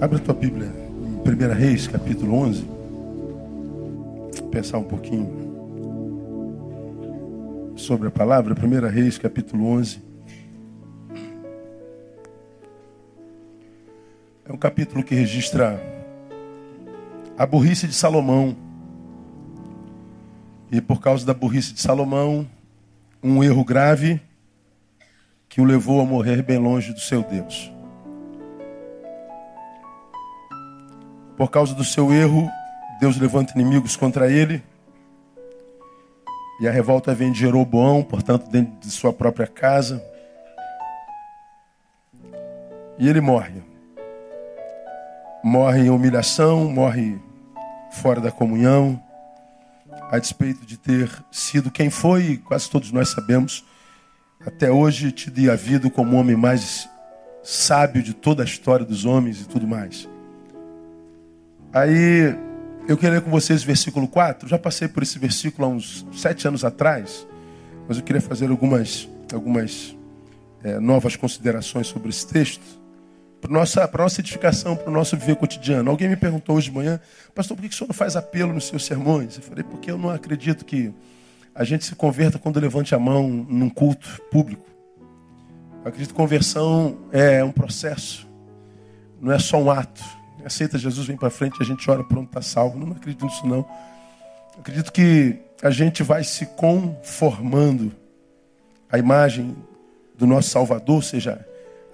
Abre a tua Bíblia em 1 Reis, capítulo 11. Pensar um pouquinho sobre a palavra. 1 Reis, capítulo 11. É um capítulo que registra a burrice de Salomão. E por causa da burrice de Salomão, um erro grave que o levou a morrer bem longe do seu Deus. Por causa do seu erro, Deus levanta inimigos contra ele. E a revolta vem de Jeroboão, portanto, dentro de sua própria casa. E ele morre. Morre em humilhação, morre fora da comunhão, a despeito de ter sido quem foi, quase todos nós sabemos, até hoje tido e havido como o homem mais sábio de toda a história dos homens e tudo mais. Aí eu queria ler com vocês o versículo 4. Já passei por esse versículo há uns sete anos atrás, mas eu queria fazer algumas, algumas é, novas considerações sobre esse texto. Para nossa, para nossa edificação, para o nosso viver cotidiano. Alguém me perguntou hoje de manhã, pastor, por que o senhor não faz apelo nos seus sermões? Eu falei, porque eu não acredito que a gente se converta quando levante a mão num culto público. Eu acredito que conversão é um processo, não é só um ato aceita Jesus, vem para frente, a gente ora, pronto, está salvo. Não, acredito nisso, não. Acredito que a gente vai se conformando à imagem do nosso Salvador, ou seja,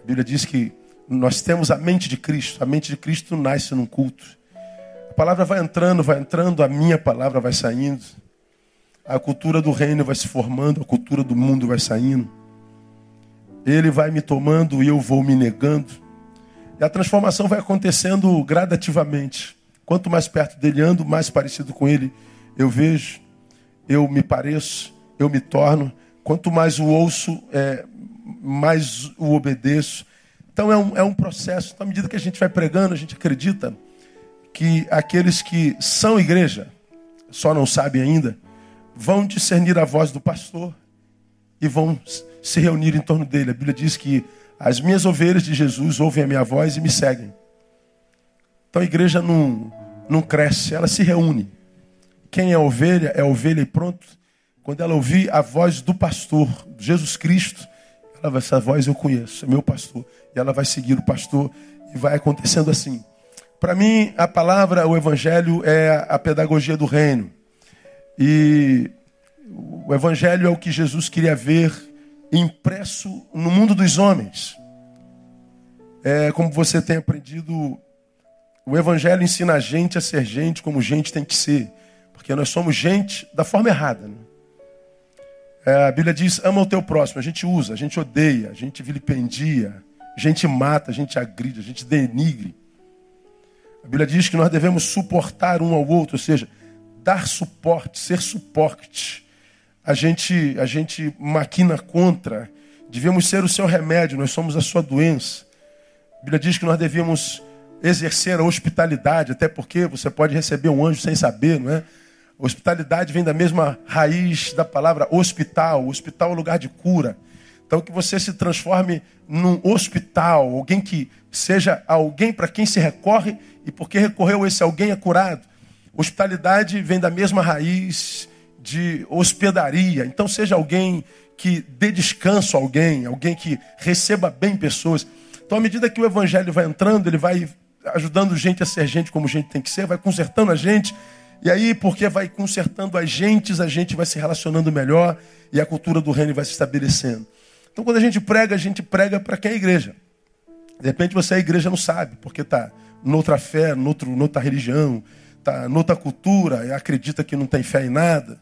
a Bíblia diz que nós temos a mente de Cristo, a mente de Cristo nasce num culto. A palavra vai entrando, vai entrando, a minha palavra vai saindo. A cultura do reino vai se formando, a cultura do mundo vai saindo. Ele vai me tomando e eu vou me negando. E a transformação vai acontecendo gradativamente. Quanto mais perto dele ando, mais parecido com ele eu vejo, eu me pareço, eu me torno. Quanto mais o ouço, é, mais o obedeço. Então é um, é um processo. Então, à medida que a gente vai pregando, a gente acredita que aqueles que são igreja, só não sabem ainda, vão discernir a voz do pastor e vão se reunir em torno dele. A Bíblia diz que as minhas ovelhas de Jesus ouvem a minha voz e me seguem. Então a igreja não, não cresce, ela se reúne. Quem é ovelha, é ovelha e pronto. Quando ela ouvir a voz do pastor, Jesus Cristo, ela vai, essa voz eu conheço, é meu pastor. E ela vai seguir o pastor e vai acontecendo assim. Para mim, a palavra, o evangelho é a pedagogia do reino. E o evangelho é o que Jesus queria ver impresso no mundo dos homens. É como você tem aprendido, o Evangelho ensina a gente a ser gente como gente tem que ser, porque nós somos gente da forma errada. Né? É, a Bíblia diz: ama o teu próximo. A gente usa, a gente odeia, a gente vilipendia, a gente mata, a gente agride, a gente denigre. A Bíblia diz que nós devemos suportar um ao outro, ou seja, dar suporte, ser suporte a gente, a gente maquina contra. Devemos ser o seu remédio, nós somos a sua doença. A Bíblia diz que nós devíamos exercer a hospitalidade, até porque você pode receber um anjo sem saber, não é? Hospitalidade vem da mesma raiz da palavra hospital. Hospital é lugar de cura. Então que você se transforme num hospital, alguém que seja alguém para quem se recorre e porque recorreu esse alguém é curado. Hospitalidade vem da mesma raiz de hospedaria. Então, seja alguém que dê descanso a alguém, alguém que receba bem pessoas. Então, à medida que o evangelho vai entrando, ele vai ajudando gente a ser gente como gente tem que ser, vai consertando a gente. E aí, porque vai consertando as gentes, a gente vai se relacionando melhor e a cultura do reino vai se estabelecendo. Então, quando a gente prega, a gente prega para quem é a igreja. De repente você é a igreja não sabe, porque está noutra fé, noutro, noutra religião, está noutra cultura, acredita que não tem fé em nada.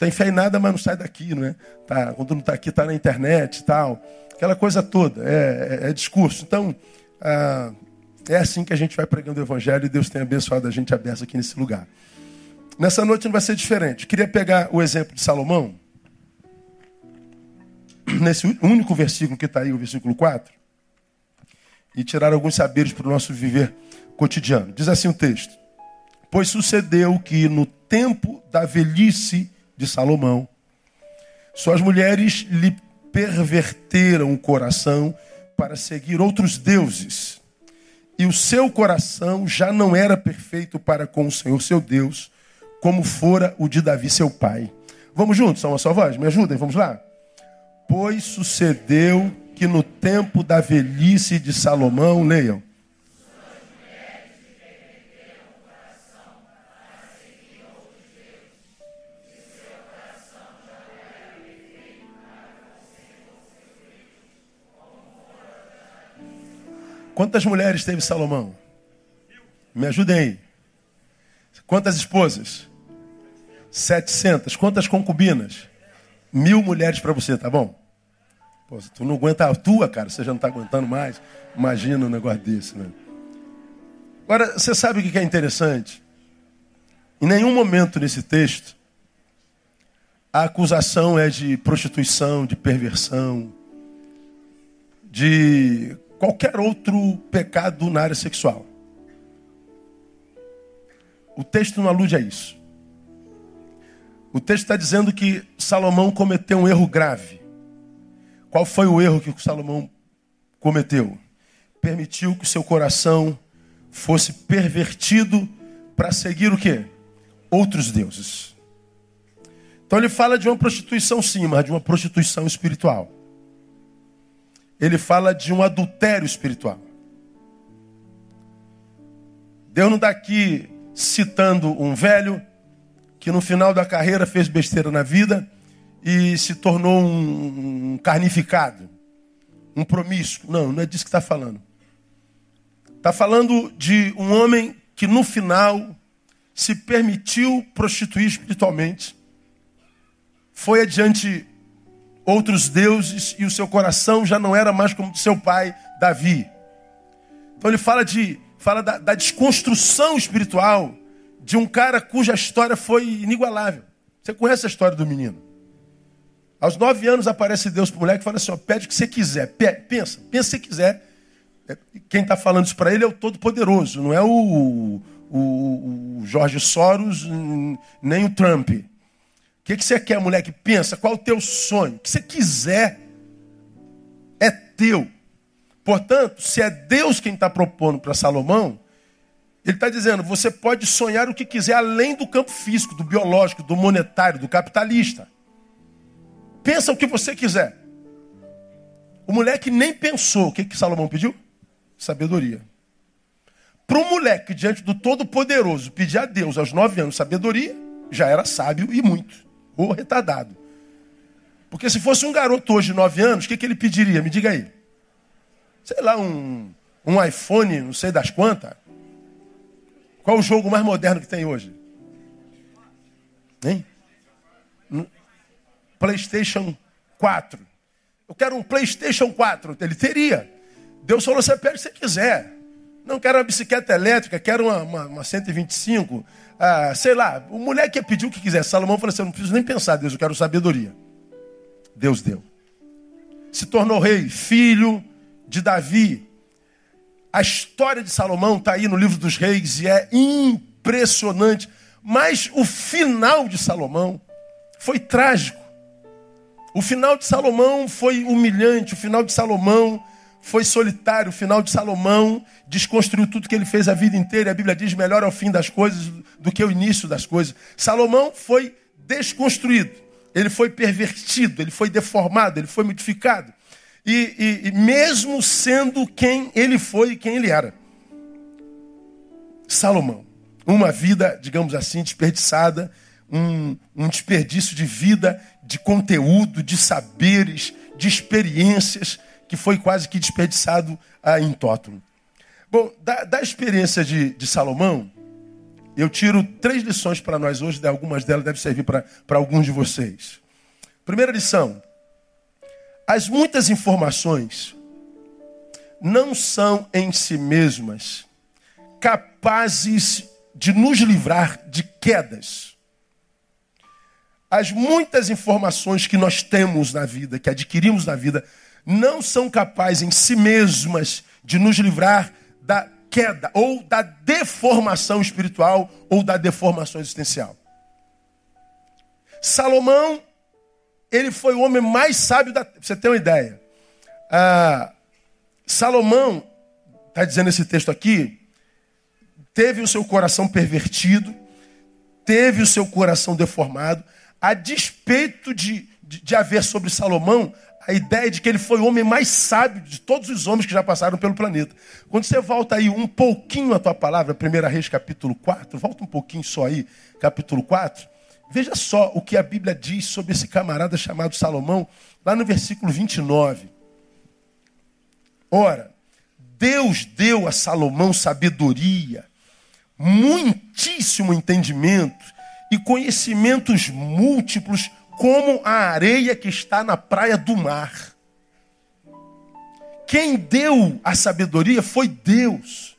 Tem fé em nada, mas não sai daqui, não é? Tá, quando não está aqui, está na internet e tal. Aquela coisa toda, é, é, é discurso. Então, ah, é assim que a gente vai pregando o Evangelho e Deus tem abençoado a gente aberto aqui nesse lugar. Nessa noite não vai ser diferente. Queria pegar o exemplo de Salomão, nesse único versículo que está aí, o versículo 4, e tirar alguns saberes para o nosso viver cotidiano. Diz assim o texto: Pois sucedeu que no tempo da velhice de Salomão. Suas mulheres lhe perverteram o coração para seguir outros deuses e o seu coração já não era perfeito para com o Senhor seu Deus, como fora o de Davi seu pai. Vamos juntos, só uma só voz? Me ajudem, vamos lá? Pois sucedeu que no tempo da velhice de Salomão, leiam, Quantas mulheres teve Salomão? Me ajudem aí. Quantas esposas? 700. Quantas concubinas? Mil mulheres para você, tá bom? Pô, tu não aguenta a tua, cara, você já não está aguentando mais. Imagina um negócio desse, né? Agora, você sabe o que é interessante? Em nenhum momento nesse texto, a acusação é de prostituição, de perversão, de qualquer outro pecado na área sexual. O texto não alude a isso. O texto está dizendo que Salomão cometeu um erro grave. Qual foi o erro que Salomão cometeu? Permitiu que o seu coração fosse pervertido para seguir o quê? Outros deuses. Então ele fala de uma prostituição sim, mas de uma prostituição espiritual ele fala de um adultério espiritual. Deus não está aqui citando um velho que no final da carreira fez besteira na vida e se tornou um, carnificado, um promíscuo. Não, não é disso que está falando. Está falando de um homem que no final se permitiu prostituir espiritualmente, foi adiante outros deuses e o seu coração já não era mais como do seu pai Davi. Então ele fala de fala da, da desconstrução espiritual de um cara cuja história foi inigualável. Você conhece a história do menino? Aos nove anos aparece Deus para o moleque e fala assim: ó, pede o que você quiser. Pensa, pensa se quiser. É, quem está falando isso para ele é o Todo-Poderoso, não é o, o, o Jorge Soros, nem o Trump que, que você quer, moleque? Pensa, qual é o teu sonho? O que você quiser é teu. Portanto, se é Deus quem está propondo para Salomão, ele está dizendo: você pode sonhar o que quiser além do campo físico, do biológico, do monetário, do capitalista. Pensa o que você quiser. O moleque nem pensou. O que, que Salomão pediu? Sabedoria. Para um moleque diante do Todo-Poderoso pedir a Deus aos nove anos sabedoria, já era sábio e muito. Ou retardado. Porque se fosse um garoto hoje de 9 anos, o que, que ele pediria? Me diga aí. Sei lá, um, um iPhone, não sei das quantas. Qual o jogo mais moderno que tem hoje? Hein? PlayStation 4. Eu quero um PlayStation 4. Ele teria. Deus falou: você pede que você quiser. Não quero uma bicicleta elétrica, quero uma, uma, uma 125, ah, sei lá, o moleque ia pedir o que quiser. Salomão falou assim: eu não preciso nem pensar, Deus, eu quero sabedoria. Deus deu. Se tornou rei, filho de Davi. A história de Salomão está aí no livro dos reis e é impressionante. Mas o final de Salomão foi trágico. O final de Salomão foi humilhante. O final de Salomão foi solitário. O final de Salomão desconstruiu tudo que ele fez a vida inteira. A Bíblia diz: melhor é o fim das coisas do que o início das coisas. Salomão foi desconstruído, ele foi pervertido, ele foi deformado, ele foi modificado. E, e, e mesmo sendo quem ele foi e quem ele era. Salomão, uma vida, digamos assim, desperdiçada, um, um desperdício de vida, de conteúdo, de saberes, de experiências que foi quase que desperdiçado ah, em tótulo. Bom, da, da experiência de, de, Salomão, eu tiro três lições para nós hoje, algumas delas devem servir para alguns de vocês. Primeira lição: as muitas informações não são em si mesmas capazes de nos livrar de quedas. As muitas informações que nós temos na vida, que adquirimos na vida, não são capazes em si mesmas de nos livrar da queda ou da deformação espiritual ou da deformação existencial. Salomão, ele foi o homem mais sábio da. Você ter uma ideia. Ah, Salomão, está dizendo esse texto aqui, teve o seu coração pervertido, teve o seu coração deformado, a despeito de, de, de haver sobre Salomão a ideia de que ele foi o homem mais sábio de todos os homens que já passaram pelo planeta. Quando você volta aí um pouquinho a tua palavra, 1 Reis capítulo 4, volta um pouquinho só aí, capítulo 4, veja só o que a Bíblia diz sobre esse camarada chamado Salomão, lá no versículo 29. Ora, Deus deu a Salomão sabedoria, muitíssimo entendimento e conhecimentos múltiplos como a areia que está na praia do mar. Quem deu a sabedoria foi Deus.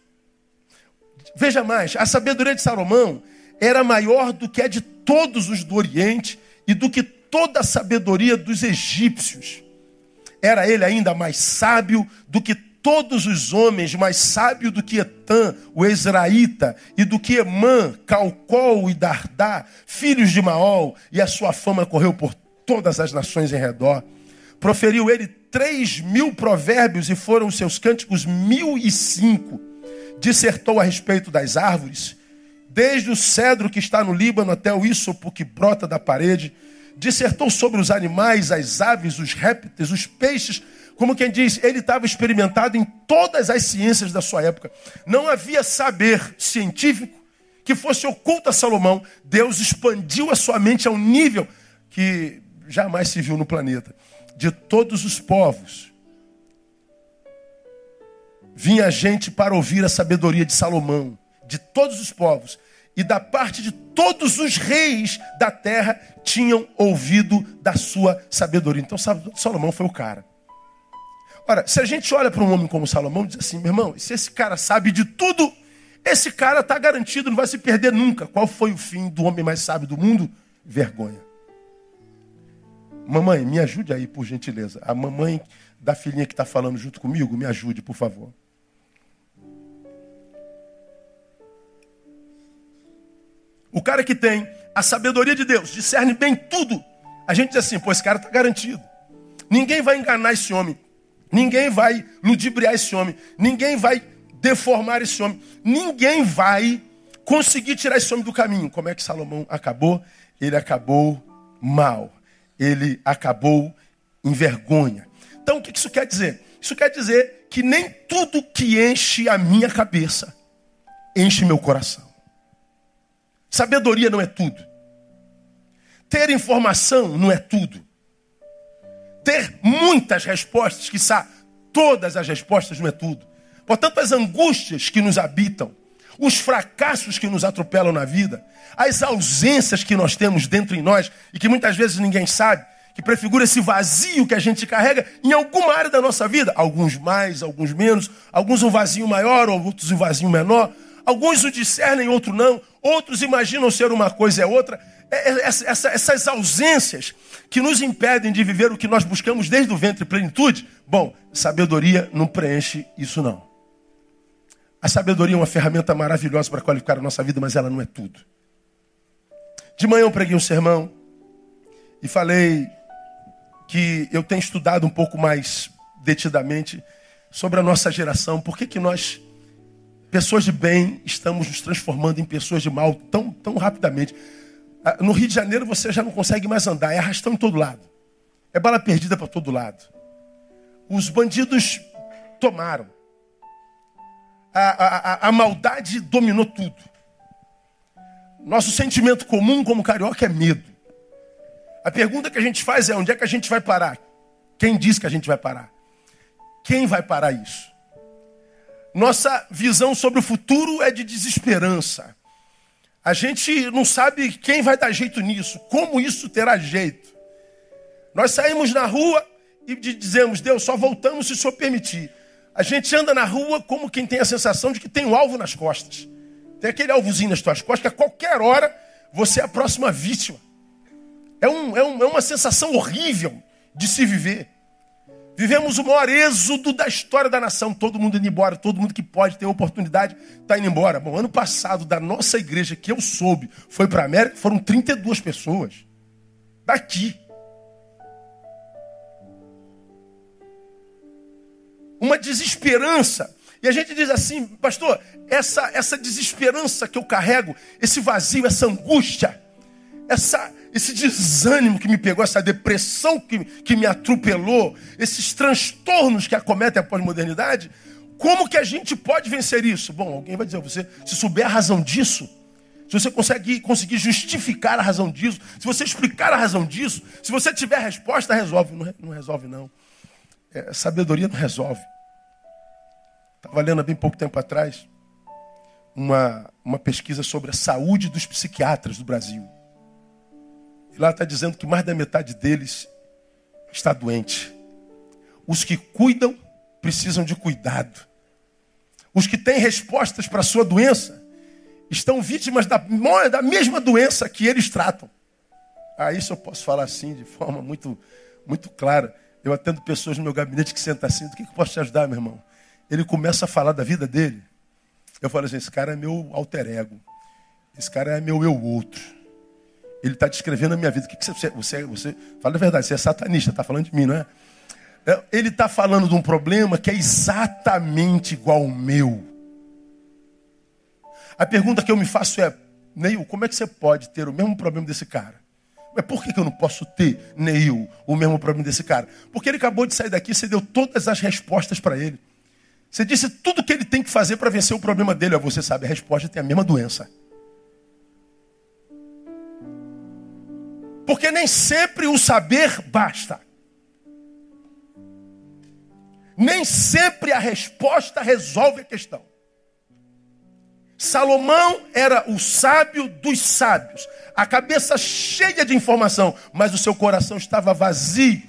Veja mais, a sabedoria de Salomão era maior do que a de todos os do Oriente e do que toda a sabedoria dos egípcios. Era ele ainda mais sábio do que todos os homens, mais sábio do que Etã, o Ezraíta, e do que Emã, Calcol e Dardá, filhos de Maol, e a sua fama correu por todas as nações em redor. Proferiu ele três mil provérbios e foram os seus cânticos mil e cinco. Dissertou a respeito das árvores, desde o cedro que está no Líbano até o ísopo que brota da parede. Dissertou sobre os animais, as aves, os répteis, os peixes, como quem diz, ele estava experimentado em todas as ciências da sua época. Não havia saber científico que fosse oculto a Salomão. Deus expandiu a sua mente a um nível que jamais se viu no planeta. De todos os povos, vinha gente para ouvir a sabedoria de Salomão. De todos os povos. E da parte de todos os reis da terra tinham ouvido da sua sabedoria. Então Salomão foi o cara. Ora, se a gente olha para um homem como Salomão, diz assim, meu irmão, se esse cara sabe de tudo, esse cara está garantido, não vai se perder nunca. Qual foi o fim do homem mais sábio do mundo? Vergonha. Mamãe, me ajude aí, por gentileza. A mamãe da filhinha que está falando junto comigo, me ajude, por favor. O cara que tem a sabedoria de Deus, discerne bem tudo. A gente diz assim, pô, esse cara está garantido. Ninguém vai enganar esse homem. Ninguém vai ludibriar esse homem. Ninguém vai deformar esse homem. Ninguém vai conseguir tirar esse homem do caminho. Como é que Salomão acabou? Ele acabou mal. Ele acabou em vergonha. Então o que isso quer dizer? Isso quer dizer que nem tudo que enche a minha cabeça enche meu coração. Sabedoria não é tudo. Ter informação não é tudo ter muitas respostas, que todas as respostas não é tudo. Portanto, as angústias que nos habitam, os fracassos que nos atropelam na vida, as ausências que nós temos dentro em nós e que muitas vezes ninguém sabe, que prefigura esse vazio que a gente carrega em alguma área da nossa vida, alguns mais, alguns menos, alguns um vazio maior, outros um vazio menor, alguns o discernem, outros não, outros imaginam ser uma coisa é outra. É, é, essa, essas ausências que nos impedem de viver o que nós buscamos desde o ventre plenitude, bom, sabedoria não preenche isso não. A sabedoria é uma ferramenta maravilhosa para qualificar a nossa vida, mas ela não é tudo. De manhã eu preguei um sermão e falei que eu tenho estudado um pouco mais detidamente sobre a nossa geração, por que, que nós, pessoas de bem, estamos nos transformando em pessoas de mal tão, tão rapidamente. Ah, no Rio de Janeiro você já não consegue mais andar, é arrastão em todo lado. É bala perdida para todo lado. Os bandidos tomaram. A, a, a, maldade dominou tudo. Nosso sentimento comum como carioca é medo. A pergunta que a gente faz é: onde é que a gente vai parar? Quem diz que a gente vai parar? Quem vai parar isso? Nossa visão sobre o futuro é de desesperança. A gente não sabe quem vai dar jeito nisso, como isso terá jeito. Nós saímos na rua e dizemos, Deus, só voltamos se o Senhor permitir. A gente anda na rua como quem tem a sensação de que tem um alvo nas costas. Tem aquele alvozinho nas tuas costas que a qualquer hora você é a próxima vítima. É, um, é, um, é uma sensação horrível de se viver. Vivemos o maior êxodo da história da nação. Todo mundo indo embora, todo mundo que pode ter oportunidade está indo embora. Bom, ano passado, da nossa igreja, que eu soube, foi para a América, foram 32 pessoas. Daqui. Uma desesperança. E a gente diz assim, pastor, essa, essa desesperança que eu carrego, esse vazio, essa angústia, essa, esse desânimo que me pegou, essa depressão que, que me atropelou, esses transtornos que acometem a pós-modernidade, como que a gente pode vencer isso? Bom, alguém vai dizer, você, se souber a razão disso, se você conseguir, conseguir justificar a razão disso, se você explicar a razão disso, se você tiver resposta, resolve. Não, não resolve, não. É, sabedoria não resolve. Estava lendo há bem pouco tempo atrás uma, uma pesquisa sobre a saúde dos psiquiatras do Brasil. Lá está dizendo que mais da metade deles está doente. Os que cuidam precisam de cuidado. Os que têm respostas para a sua doença estão vítimas da, da mesma doença que eles tratam. Ah, isso eu posso falar assim de forma muito, muito clara. Eu atendo pessoas no meu gabinete que sentam assim, do que, que eu posso te ajudar, meu irmão? ele começa a falar da vida dele. Eu falo assim: esse cara é meu alter ego. Esse cara é meu eu outro. Ele está descrevendo a minha vida. O que, que você, você, você. Fala a verdade, você é satanista, está falando de mim, não é? é ele está falando de um problema que é exatamente igual ao meu. A pergunta que eu me faço é: Neil, como é que você pode ter o mesmo problema desse cara? Mas por que eu não posso ter, Neil, o mesmo problema desse cara? Porque ele acabou de sair daqui, você deu todas as respostas para ele. Você disse tudo o que ele tem que fazer para vencer o problema dele. Você sabe, a resposta tem a mesma doença. Porque nem sempre o saber basta. Nem sempre a resposta resolve a questão. Salomão era o sábio dos sábios, a cabeça cheia de informação, mas o seu coração estava vazio.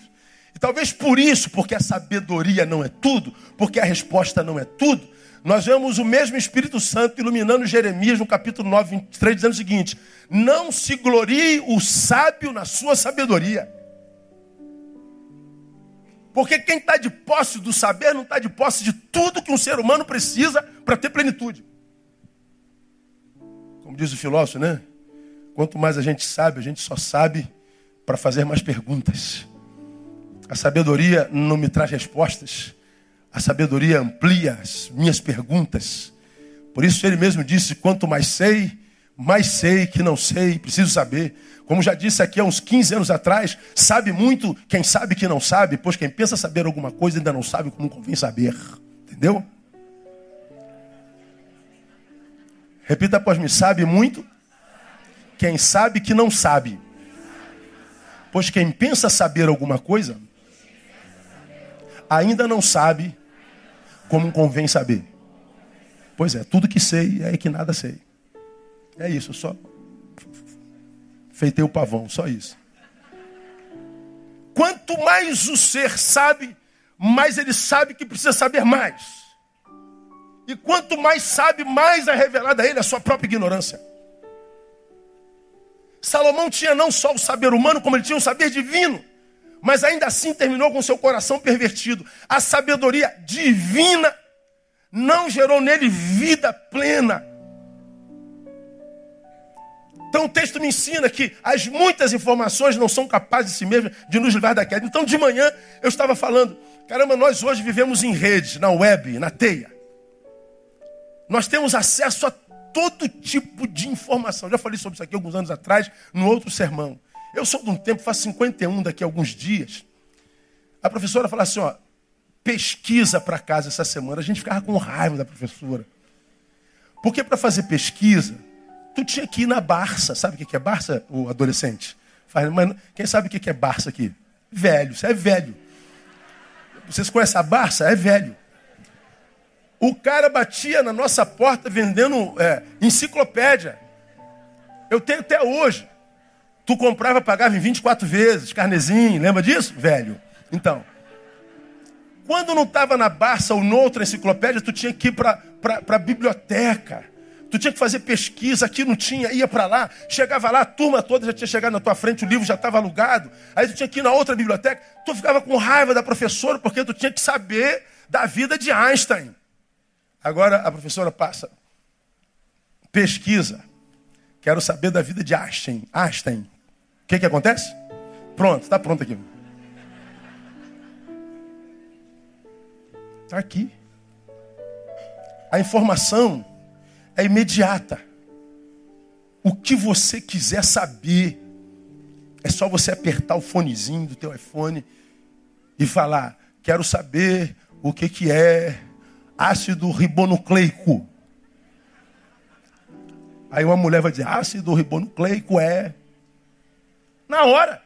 E talvez por isso, porque a sabedoria não é tudo, porque a resposta não é tudo, nós vemos o mesmo Espírito Santo iluminando Jeremias no capítulo 9, 23, dizendo o seguinte: Não se glorie o sábio na sua sabedoria. Porque quem está de posse do saber não está de posse de tudo que um ser humano precisa para ter plenitude. Como diz o filósofo, né? Quanto mais a gente sabe, a gente só sabe para fazer mais perguntas. A sabedoria não me traz respostas. A sabedoria amplia as minhas perguntas. Por isso ele mesmo disse: quanto mais sei, mais sei que não sei, preciso saber. Como já disse aqui há uns 15 anos atrás, sabe muito quem sabe que não sabe, pois quem pensa saber alguma coisa ainda não sabe como convém saber. Entendeu? Repita após mim: sabe muito quem sabe que não sabe. Pois quem pensa saber alguma coisa ainda não sabe como convém saber. Pois é, tudo que sei é que nada sei. É isso, só feitei o pavão, só isso. Quanto mais o ser sabe, mais ele sabe que precisa saber mais. E quanto mais sabe, mais é revelada a ele a sua própria ignorância. Salomão tinha não só o saber humano, como ele tinha o saber divino mas ainda assim terminou com seu coração pervertido. A sabedoria divina não gerou nele vida plena. Então o texto me ensina que as muitas informações não são capazes de si mesmas de nos livrar da queda. Então de manhã eu estava falando, caramba, nós hoje vivemos em rede, na web, na teia. Nós temos acesso a todo tipo de informação. Já falei sobre isso aqui alguns anos atrás, no outro sermão. Eu sou de um tempo, faço 51 daqui a alguns dias. A professora falou assim, ó, pesquisa para casa essa semana. A gente ficava com raiva da professora. Porque para fazer pesquisa, tu tinha que ir na Barça. Sabe o que é Barça, o adolescente? Mas quem sabe o que é Barça aqui? Velho, você é velho. Vocês conhecem a Barça? É velho. O cara batia na nossa porta vendendo é, enciclopédia. Eu tenho até hoje. Tu comprava, pagava em 24 vezes, carnezinho, lembra disso? Velho. Então, quando não estava na Barça ou noutra enciclopédia, tu tinha que ir para a biblioteca. Tu tinha que fazer pesquisa, aqui não tinha, ia para lá, chegava lá, a turma toda já tinha chegado na tua frente, o livro já estava alugado. Aí tu tinha que ir na outra biblioteca. Tu ficava com raiva da professora porque tu tinha que saber da vida de Einstein. Agora a professora passa. Pesquisa. Quero saber da vida de Einstein. Einstein que, que acontece? Pronto, está pronto aqui. Está aqui. A informação é imediata. O que você quiser saber, é só você apertar o fonezinho do teu iPhone e falar: quero saber o que, que é ácido ribonucleico. Aí uma mulher vai dizer, ácido ribonucleico é. Na hora.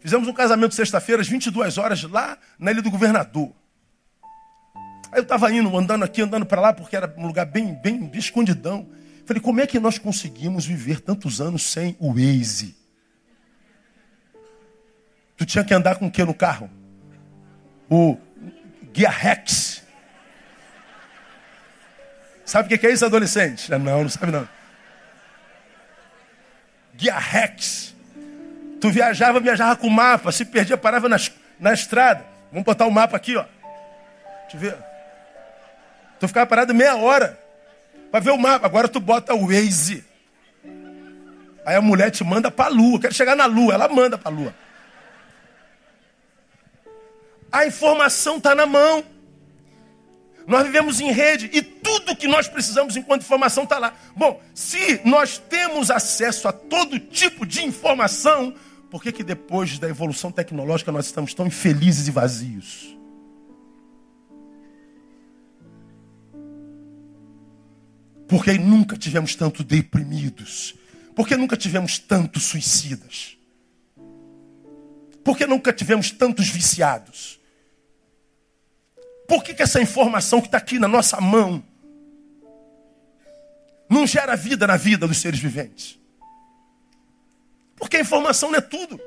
Fizemos um casamento sexta-feira, às 22 horas, lá na Ilha do Governador. Aí eu estava indo, andando aqui, andando para lá, porque era um lugar bem, bem escondidão. Falei, como é que nós conseguimos viver tantos anos sem o Waze? Tu tinha que andar com o que no carro? O Guia Rex. Sabe o que é isso, adolescente? Não, não sabe não. Guia Rex. Tu viajava, viajava com mapa. Se perdia, parava na, na estrada. Vamos botar o mapa aqui, ó. Deixa eu ver. Tu ficava parado meia hora para ver o mapa. Agora tu bota o Waze. Aí a mulher te manda para a lua. Quero chegar na lua. Ela manda para a lua. A informação está na mão. Nós vivemos em rede e tudo que nós precisamos enquanto informação está lá. Bom, se nós temos acesso a todo tipo de informação, por que, que depois da evolução tecnológica nós estamos tão infelizes e vazios? Porque nunca tivemos tanto deprimidos. Porque nunca tivemos tantos suicidas. Porque nunca tivemos tantos viciados. Por que, que essa informação que está aqui na nossa mão não gera vida na vida dos seres viventes? Porque a informação não é tudo.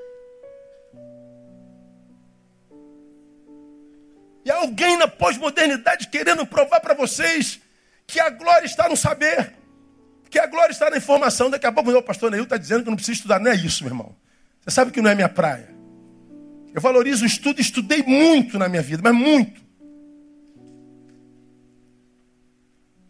E alguém na pós-modernidade querendo provar para vocês que a glória está no saber, que a glória está na informação. Daqui a pouco o pastor Neil está dizendo que não precisa estudar. Não é isso, meu irmão. Você sabe que não é minha praia. Eu valorizo o estudo, estudei muito na minha vida, mas muito.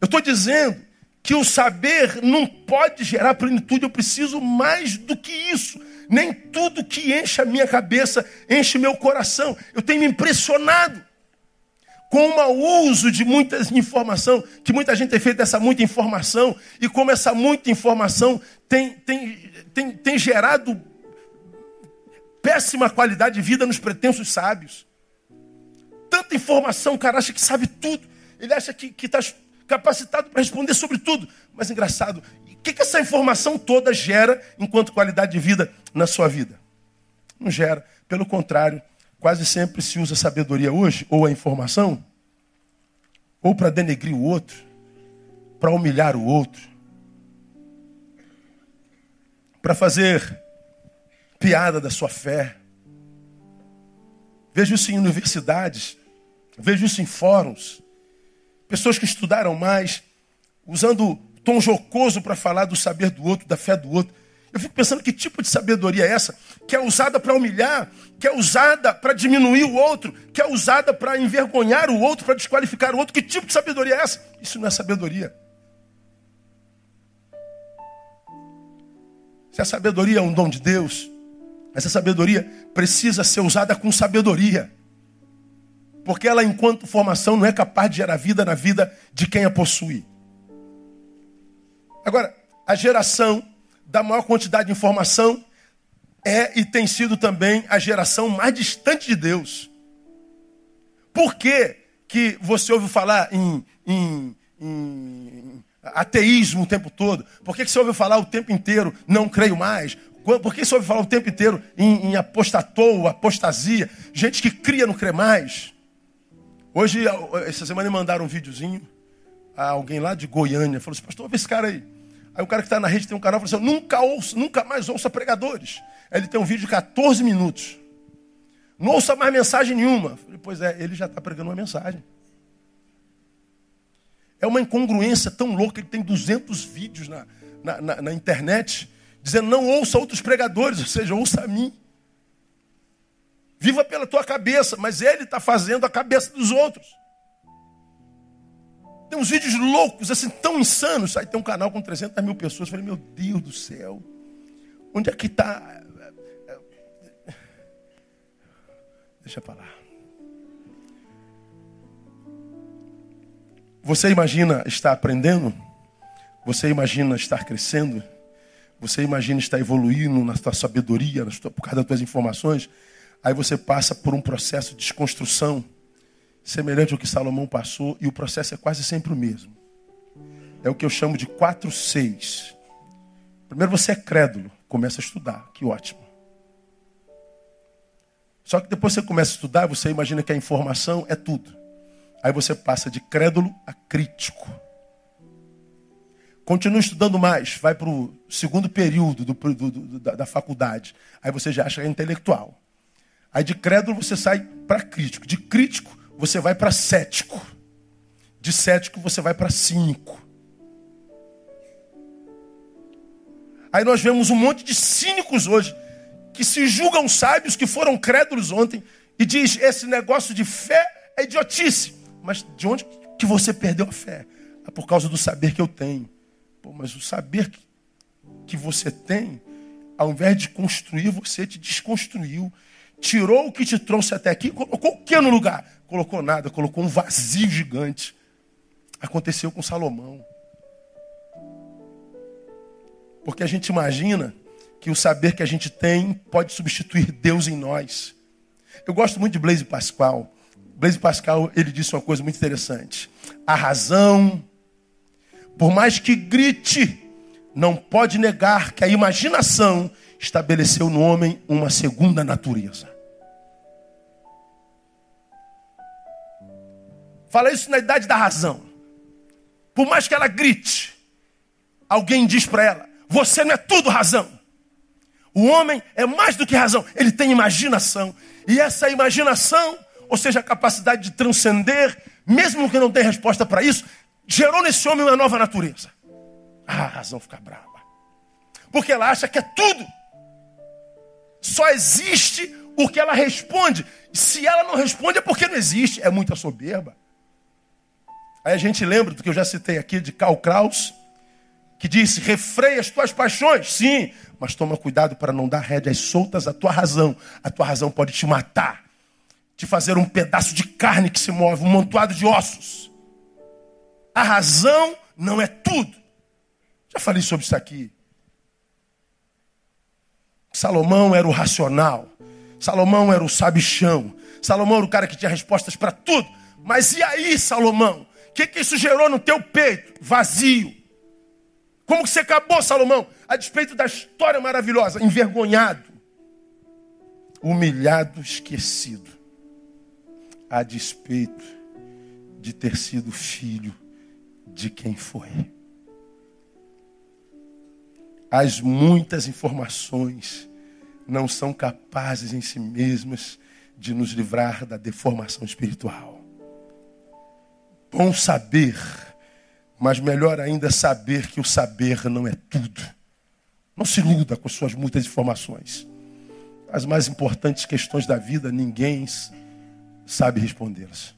Eu estou dizendo que o saber não pode gerar plenitude, eu preciso mais do que isso. Nem tudo que enche a minha cabeça enche meu coração. Eu tenho me impressionado com o mau uso de muita informação, que muita gente tem feito essa muita informação, e como essa muita informação tem, tem, tem, tem gerado péssima qualidade de vida nos pretensos sábios. Tanta informação, o cara acha que sabe tudo. Ele acha que está capacitado para responder sobre tudo. Mas engraçado, o que, que essa informação toda gera enquanto qualidade de vida na sua vida? Não gera. Pelo contrário, quase sempre se usa sabedoria hoje, ou a informação, ou para denegrir o outro, para humilhar o outro, para fazer piada da sua fé. Vejo isso em universidades, vejo isso em fóruns pessoas que estudaram mais, usando tom jocoso para falar do saber do outro, da fé do outro. Eu fico pensando que tipo de sabedoria é essa, que é usada para humilhar, que é usada para diminuir o outro, que é usada para envergonhar o outro, para desqualificar o outro. Que tipo de sabedoria é essa? Isso não é sabedoria. Se a sabedoria é um dom de Deus, essa sabedoria precisa ser usada com sabedoria. Porque ela, enquanto formação, não é capaz de gerar vida na vida de quem a possui. Agora, a geração da maior quantidade de informação é e tem sido também a geração mais distante de Deus. Por que, que você ouve falar em, em, em ateísmo o tempo todo? Por que, que você ouve falar o tempo inteiro, não creio mais? Por que você ouve falar o tempo inteiro em, em apostatou, apostasia? Gente que cria não crê mais. Hoje, essa semana, me mandaram um videozinho a alguém lá de Goiânia. Falou assim, pastor, vê esse cara aí. Aí o cara que está na rede tem um canal falou assim, nunca ouça, nunca mais ouça pregadores. Ele tem um vídeo de 14 minutos. Não ouça mais mensagem nenhuma. Falei, pois é, ele já está pregando uma mensagem. É uma incongruência tão louca, ele tem 200 vídeos na, na, na, na internet, dizendo não ouça outros pregadores, ou seja, ouça a mim. Viva pela tua cabeça, mas ele está fazendo a cabeça dos outros. Tem uns vídeos loucos, assim, tão insanos. Aí tem um canal com 300 mil pessoas. Eu falei, meu Deus do céu, onde é que está? Deixa para lá. Você imagina estar aprendendo? Você imagina estar crescendo? Você imagina estar evoluindo na sua sabedoria, na sua, por causa das suas informações? Aí você passa por um processo de desconstrução semelhante ao que Salomão passou, e o processo é quase sempre o mesmo. É o que eu chamo de 4-6. Primeiro você é crédulo, começa a estudar, que ótimo. Só que depois você começa a estudar, você imagina que a informação é tudo. Aí você passa de crédulo a crítico. Continua estudando mais, vai para o segundo período do, do, do, da, da, faculdade. Aí você já acha é intelectual. Aí de crédulo você sai para crítico. De crítico você vai para cético. De cético você vai para cínico. Aí nós vemos um monte de cínicos hoje que se julgam sábios, que foram crédulos ontem, e diz: esse negócio de fé é idiotice. Mas de onde que você perdeu a fé? É por causa do saber que eu tenho. Pô, mas o saber que, você tem, ao invés de construir, você te desconstruiu. Tirou o que te trouxe até aqui, colocou o que no lugar? Colocou nada, colocou um vazio gigante. Aconteceu com Salomão. Porque a gente imagina que o saber que a gente tem pode substituir Deus em nós. Eu gosto muito de Blaise Pascal. Blaise Pascal, ele disse uma coisa muito interessante. A razão, por mais que grite, não pode negar que a imaginação estabeleceu no homem uma segunda natureza. Fala isso na idade da razão. Por mais que ela grite, alguém diz para ela: Você não é tudo razão. O homem é mais do que razão, ele tem imaginação. E essa imaginação, ou seja, a capacidade de transcender, mesmo que não tenha resposta para isso, gerou nesse homem uma nova natureza. Ah, a razão fica brava. Porque ela acha que é tudo. Só existe o que ela responde. Se ela não responde é porque não existe. É muita soberba. Aí a gente lembra do que eu já citei aqui de Karl Kraus, que disse: refreia as tuas paixões, sim, mas toma cuidado para não dar rédeas soltas à tua razão. A tua razão pode te matar, te fazer um pedaço de carne que se move, um montoado de ossos. A razão não é tudo. Já falei sobre isso aqui. Salomão era o racional. Salomão era o sabichão. Salomão era o cara que tinha respostas para tudo. Mas e aí, Salomão? O que, que isso gerou no teu peito? Vazio. Como que você acabou, Salomão? A despeito da história maravilhosa, envergonhado, humilhado, esquecido. A despeito de ter sido filho de quem foi. As muitas informações não são capazes em si mesmas de nos livrar da deformação espiritual. Bom saber mas melhor ainda saber que o saber não é tudo. Não se iluda com suas muitas informações. As mais importantes questões da vida, ninguém sabe respondê-las.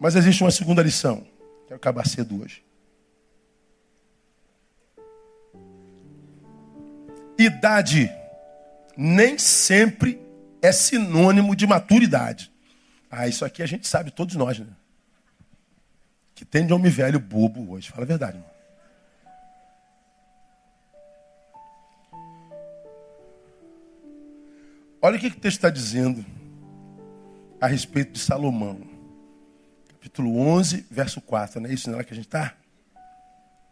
Mas existe uma segunda lição. Quero acabar cedo hoje. Idade nem sempre é sinônimo de maturidade. Ah, isso aqui a gente sabe, todos nós, né? que tem de homem velho bobo hoje. Fala a verdade, irmão. Olha o que, que o texto está dizendo a respeito de Salomão. Capítulo 11, verso 4. Não é isso não é que a gente está?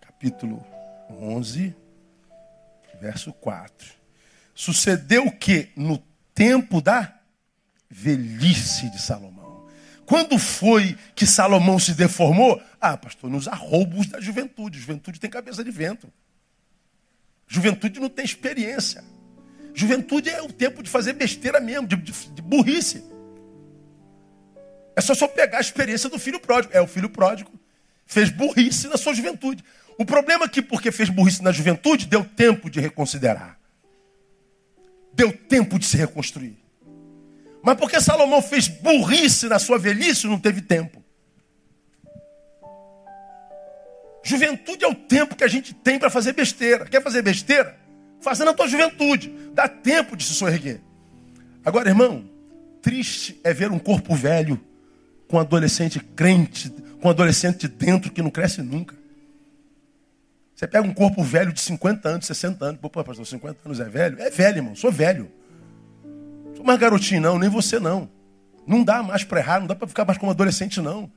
Capítulo 11, verso 4. Sucedeu o que? No tempo da velhice de Salomão. Quando foi que Salomão se deformou? Ah, pastor, nos arroubos da juventude. Juventude tem cabeça de vento. Juventude não tem experiência. Juventude é o tempo de fazer besteira mesmo, de, de, de burrice. É só só pegar a experiência do filho pródigo. É, o filho pródigo fez burrice na sua juventude. O problema é que, porque fez burrice na juventude, deu tempo de reconsiderar. Deu tempo de se reconstruir. Mas porque Salomão fez burrice na sua velhice, não teve tempo. Juventude é o tempo que a gente tem para fazer besteira. Quer fazer besteira? Faça na tua juventude. Dá tempo de se soerguer. Agora, irmão, triste é ver um corpo velho com adolescente crente, com adolescente dentro que não cresce nunca. Você pega um corpo velho de 50 anos, 60 anos. Pô, pastor, 50 anos é velho? É velho, irmão. Sou velho. Sou mais garotinho, não. Nem você, não. Não dá mais para errar. Não dá para ficar mais como adolescente, não.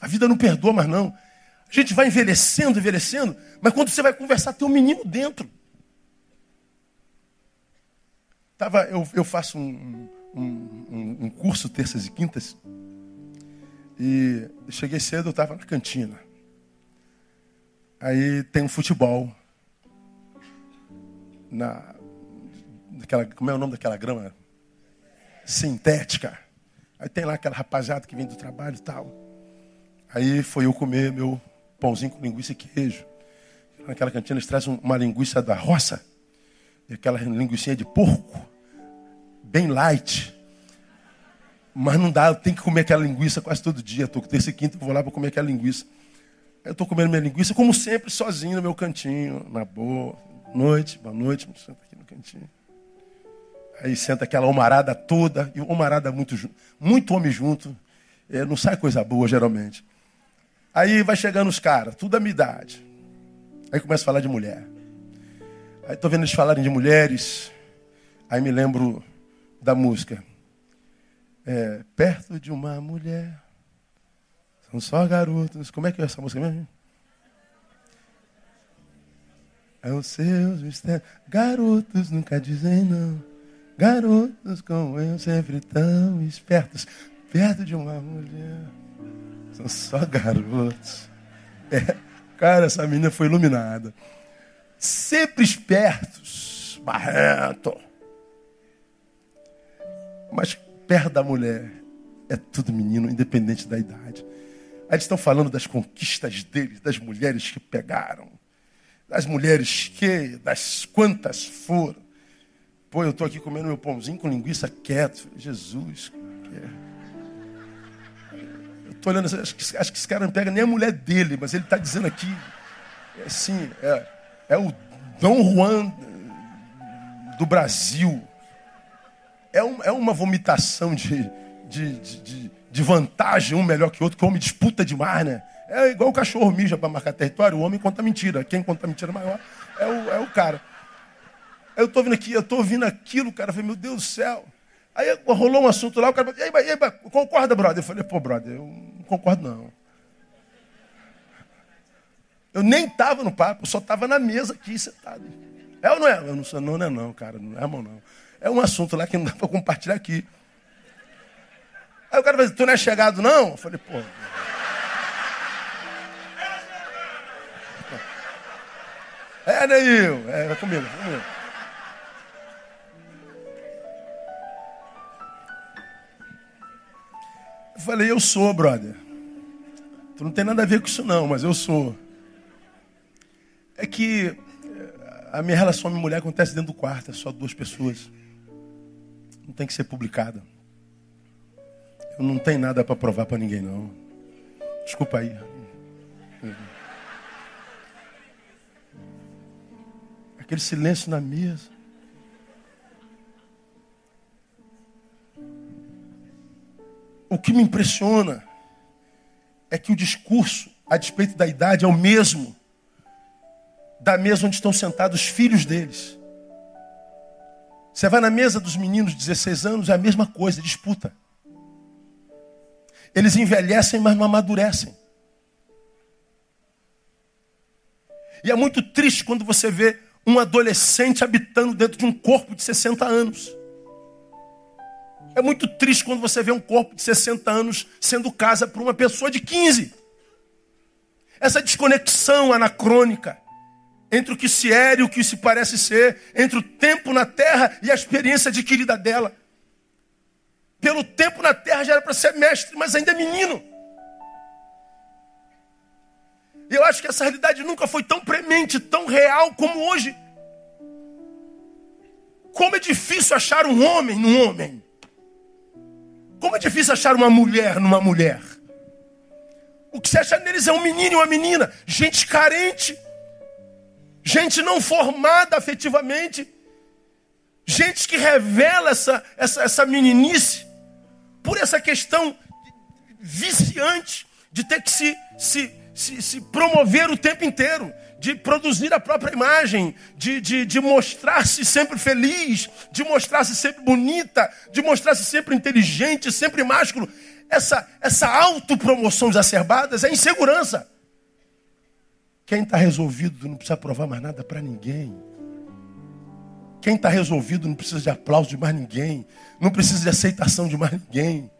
A vida não perdoa mais, não. A gente vai envelhecendo, envelhecendo. Mas quando você vai conversar, tem um menino dentro. Tava, eu, eu faço um, um, um, um curso terças e quintas. E cheguei cedo, eu estava na cantina. Aí tem um futebol. Na, como é o nome daquela grama? Sintética. Aí tem lá aquela rapaziada que vem do trabalho e tal. Aí foi eu comer meu pãozinho com linguiça e queijo. Naquela cantina eles trazem uma linguiça da roça. Aquela linguiça de porco. Bem light. Mas não dá, eu tenho que comer aquela linguiça quase todo dia. Estou com terça e quinta, vou lá para comer aquela linguiça. Eu estou comendo minha linguiça, como sempre, sozinho no meu cantinho, na boa. Noite, boa noite, senta aqui no cantinho. Aí senta aquela homarada toda, e homarada muito, muito homem junto. É, não sai coisa boa, geralmente. Aí vai chegando os caras, tudo a minha idade. Aí começa a falar de mulher. Aí estou vendo eles falarem de mulheres. Aí me lembro da música. É, perto de uma mulher são só garotos. Como é que é essa música mesmo? É os seus mistérios. Garotos nunca dizem não. Garotos como eu sempre tão espertos. Perto de uma mulher. São só garotos. É, cara, essa menina foi iluminada. Sempre espertos. Barreto. Mas perto da mulher é tudo menino, independente da idade. Aí eles estão falando das conquistas deles, das mulheres que pegaram, das mulheres que, das quantas foram. Pô, eu estou aqui comendo meu pãozinho com linguiça quieto. Jesus. Eu estou olhando, acho que, acho que esse cara não pega nem a mulher dele, mas ele está dizendo aqui, é assim, é, é o Dom Juan do Brasil. É, um, é uma vomitação de, de, de, de de vantagem, um melhor que o outro, que o homem disputa demais, né? É igual o cachorro mija para marcar território, o homem conta mentira. Quem conta mentira maior é o, é o cara. Eu estou vindo aqui, eu estou ouvindo aquilo, cara. Eu falei, meu Deus do céu. Aí rolou um assunto lá, o cara falou, ei, ei, concorda, brother? Eu falei, pô, brother, eu não concordo não. Eu nem estava no papo, eu só estava na mesa aqui, sentado. É ou não é? Eu não sou, não, não é não, cara, não é bom não. É um assunto lá que não dá para compartilhar aqui. Aí o cara falou, tu não é chegado não? Eu falei, pô. É, Neil, é, é comigo, é comigo. Eu falei, eu sou, brother. Tu não tem nada a ver com isso não, mas eu sou. É que eh, a minha relação com a minha mulher acontece dentro do quarto, é só duas pessoas. Não tem que ser publicada. Eu não tenho nada para provar para ninguém, não. Desculpa aí. Aquele silêncio na mesa. O que me impressiona é que o discurso, a despeito da idade, é o mesmo da mesa onde estão sentados os filhos deles. Você vai na mesa dos meninos de 16 anos, é a mesma coisa, disputa. Eles envelhecem, mas não amadurecem. E é muito triste quando você vê um adolescente habitando dentro de um corpo de 60 anos. É muito triste quando você vê um corpo de 60 anos sendo casa para uma pessoa de 15. Essa desconexão anacrônica entre o que se é e o que se parece ser, entre o tempo na terra e a experiência adquirida dela pelo tempo na terra já era para ser mestre, mas ainda é menino. E eu acho que essa realidade nunca foi tão premente, tão real como hoje. Como é difícil achar um homem num homem. Como é difícil achar uma mulher numa mulher. O que se acha neles é um menino e uma menina, gente carente, gente não formada afetivamente, gente que revela essa, essa, essa meninice por essa questão viciante de ter que se, se, se, se promover o tempo inteiro, de produzir a própria imagem, de, de, de mostrar-se sempre feliz, de mostrar-se sempre bonita, de mostrar-se sempre inteligente, sempre másculo. Essa, essa autopromoção exacerbada é insegurança. Quem está resolvido não precisa provar mais nada para ninguém. Quem está resolvido não precisa de aplauso de mais ninguém, não precisa de aceitação de mais ninguém.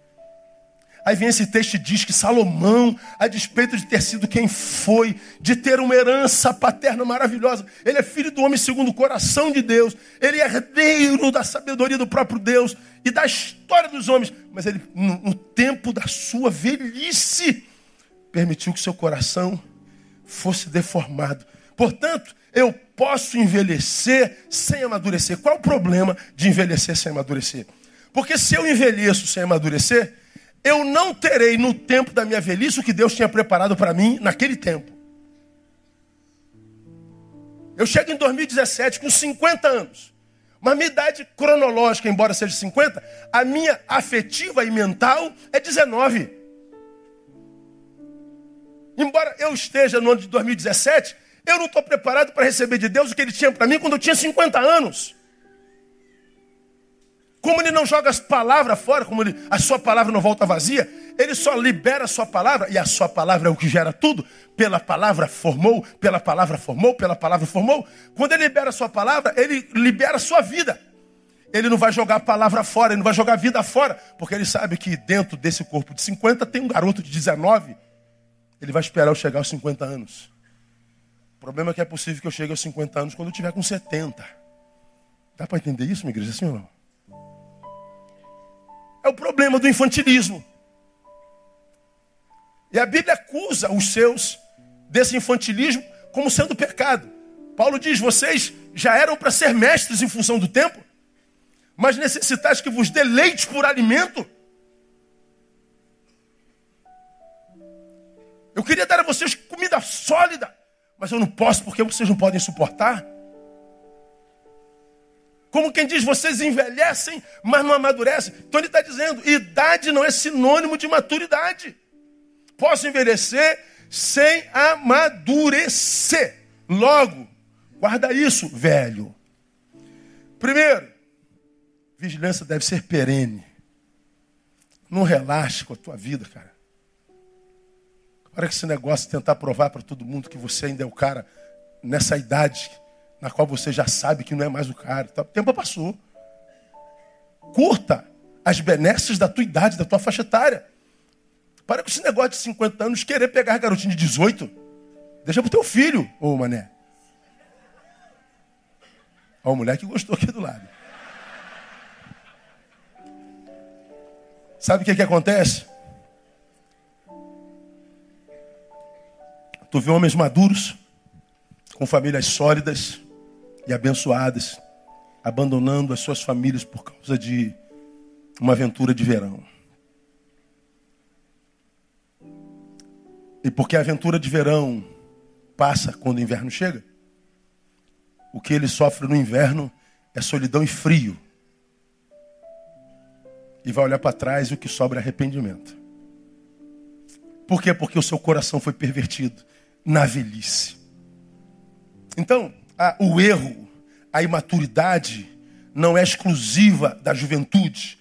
Aí vem esse texto e diz que Salomão, a despeito de ter sido quem foi, de ter uma herança paterna maravilhosa, ele é filho do homem segundo o coração de Deus, ele é herdeiro da sabedoria do próprio Deus e da história dos homens, mas ele, no, tempo da sua velhice, permitiu que seu coração fosse deformado. Portanto, eu posso envelhecer sem amadurecer. Qual o problema de envelhecer sem amadurecer? Porque se eu envelheço sem amadurecer, eu não terei no tempo da minha velhice o que Deus tinha preparado para mim naquele tempo. Eu chego em 2017 com 50 anos. Mas minha idade cronológica, embora seja 50, a minha afetiva e mental é 19. Embora eu esteja no ano de 2017, eu não estou preparado para receber de Deus o que Ele tinha para mim quando eu tinha 50 anos. Como ele não joga as palavras fora, como ele, a sua palavra não volta vazia, ele só libera a sua palavra, e a sua palavra é o que gera tudo. Pela palavra formou, pela palavra formou, pela palavra formou. Quando ele libera a sua palavra, ele libera a sua vida. Ele não vai jogar a palavra fora, ele não vai jogar a vida fora, porque ele sabe que dentro desse corpo de 50 tem um garoto de 19. Ele vai esperar eu chegar aos 50 anos. O problema é que é possível que eu chegue aos 50 anos quando eu tiver com 70. Dá para entender isso, minha igreja? Sim ou não? É o problema do infantilismo. E a Bíblia acusa os seus desse infantilismo como sendo pecado. Paulo diz: vocês já eram para ser mestres em função do tempo, mas necessitais que vos deleite por alimento. Eu queria dar a vocês comida sólida, mas eu não posso porque vocês não podem suportar. Como quem diz, vocês envelhecem, mas não amadurecem. Então ele está dizendo, idade não é sinônimo de maturidade. Posso envelhecer sem amadurecer. Logo, guarda isso, velho. Primeiro, vigilância deve ser perene. Não relaxe com a tua vida, cara. Para que esse negócio de tentar provar para todo mundo que você ainda é o cara nessa idade na qual você já sabe que não é mais o cara. O tempo passou. Curta as benesses da tua idade, da tua faixa etária. Para com esse negócio de 50 anos querer pegar garotinho de 18. Deixa pro teu filho, ô mané. Ó, o moleque gostou aqui do lado. Sabe o que, que acontece? Tu vê homens maduros, com famílias sólidas, e abençoadas, abandonando as suas famílias por causa de uma aventura de verão. E porque a aventura de verão passa quando o inverno chega, o que ele sofre no inverno é solidão e frio. E vai olhar para trás e o que sobra é arrependimento. Por quê? Porque o seu coração foi pervertido na velhice. Então, a, o erro, a imaturidade, não é exclusiva da juventude.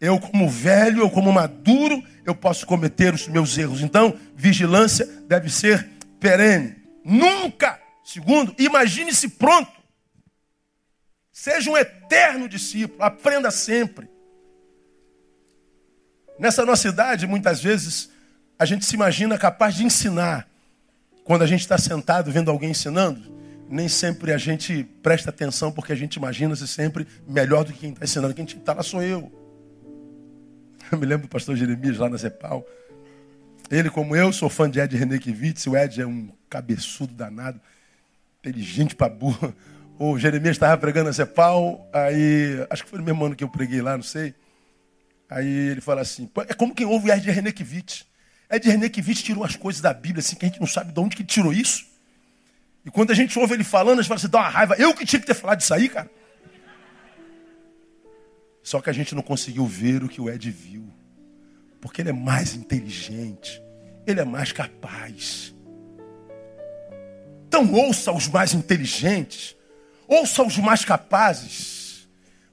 Eu, como velho, eu, como maduro, eu posso cometer os meus erros. Então, vigilância deve ser perene. Nunca, segundo, imagine-se pronto. Seja um eterno discípulo, aprenda sempre. Nessa nossa idade, muitas vezes, a gente se imagina capaz de ensinar. Quando a gente está sentado vendo alguém ensinando, nem sempre a gente presta atenção porque a gente imagina-se sempre melhor do que quem está ensinando. Quem está lá sou eu. Eu me lembro do pastor Jeremias lá na Zepal. Ele, como eu, sou fã de Ed Renekiewicz. O Ed é um cabeçudo danado, inteligente para burro. O Jeremias estava pregando na Zepal, aí, acho que foi no mesmo ano que eu preguei lá, não sei. Aí ele fala assim: é como quem ouve o Ed Renekiewicz. Ed Renekiewicz tirou as coisas da Bíblia assim que a gente não sabe de onde que ele tirou isso. E quando a gente ouve ele falando, a gente fala assim, dá uma raiva. Eu que tinha que ter falado disso aí, cara. Só que a gente não conseguiu ver o que o Ed viu. Porque ele é mais inteligente, ele é mais capaz. Então ouça os mais inteligentes, ouça os mais capazes.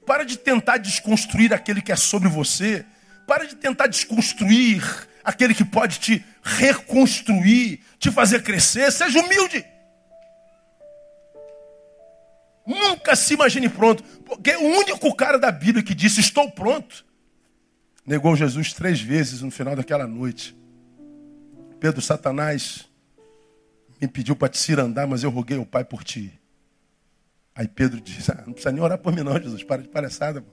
Para de tentar desconstruir aquele que é sobre você. Para de tentar desconstruir aquele que pode te reconstruir, te fazer crescer. Seja humilde. Nunca se imagine pronto. Porque o único cara da Bíblia que disse estou pronto, negou Jesus três vezes no final daquela noite. Pedro, Satanás me pediu para te cirandar, mas eu roguei ao Pai por ti. Aí Pedro diz: ah, Não precisa nem orar por mim, não, Jesus. Para de palhaçada.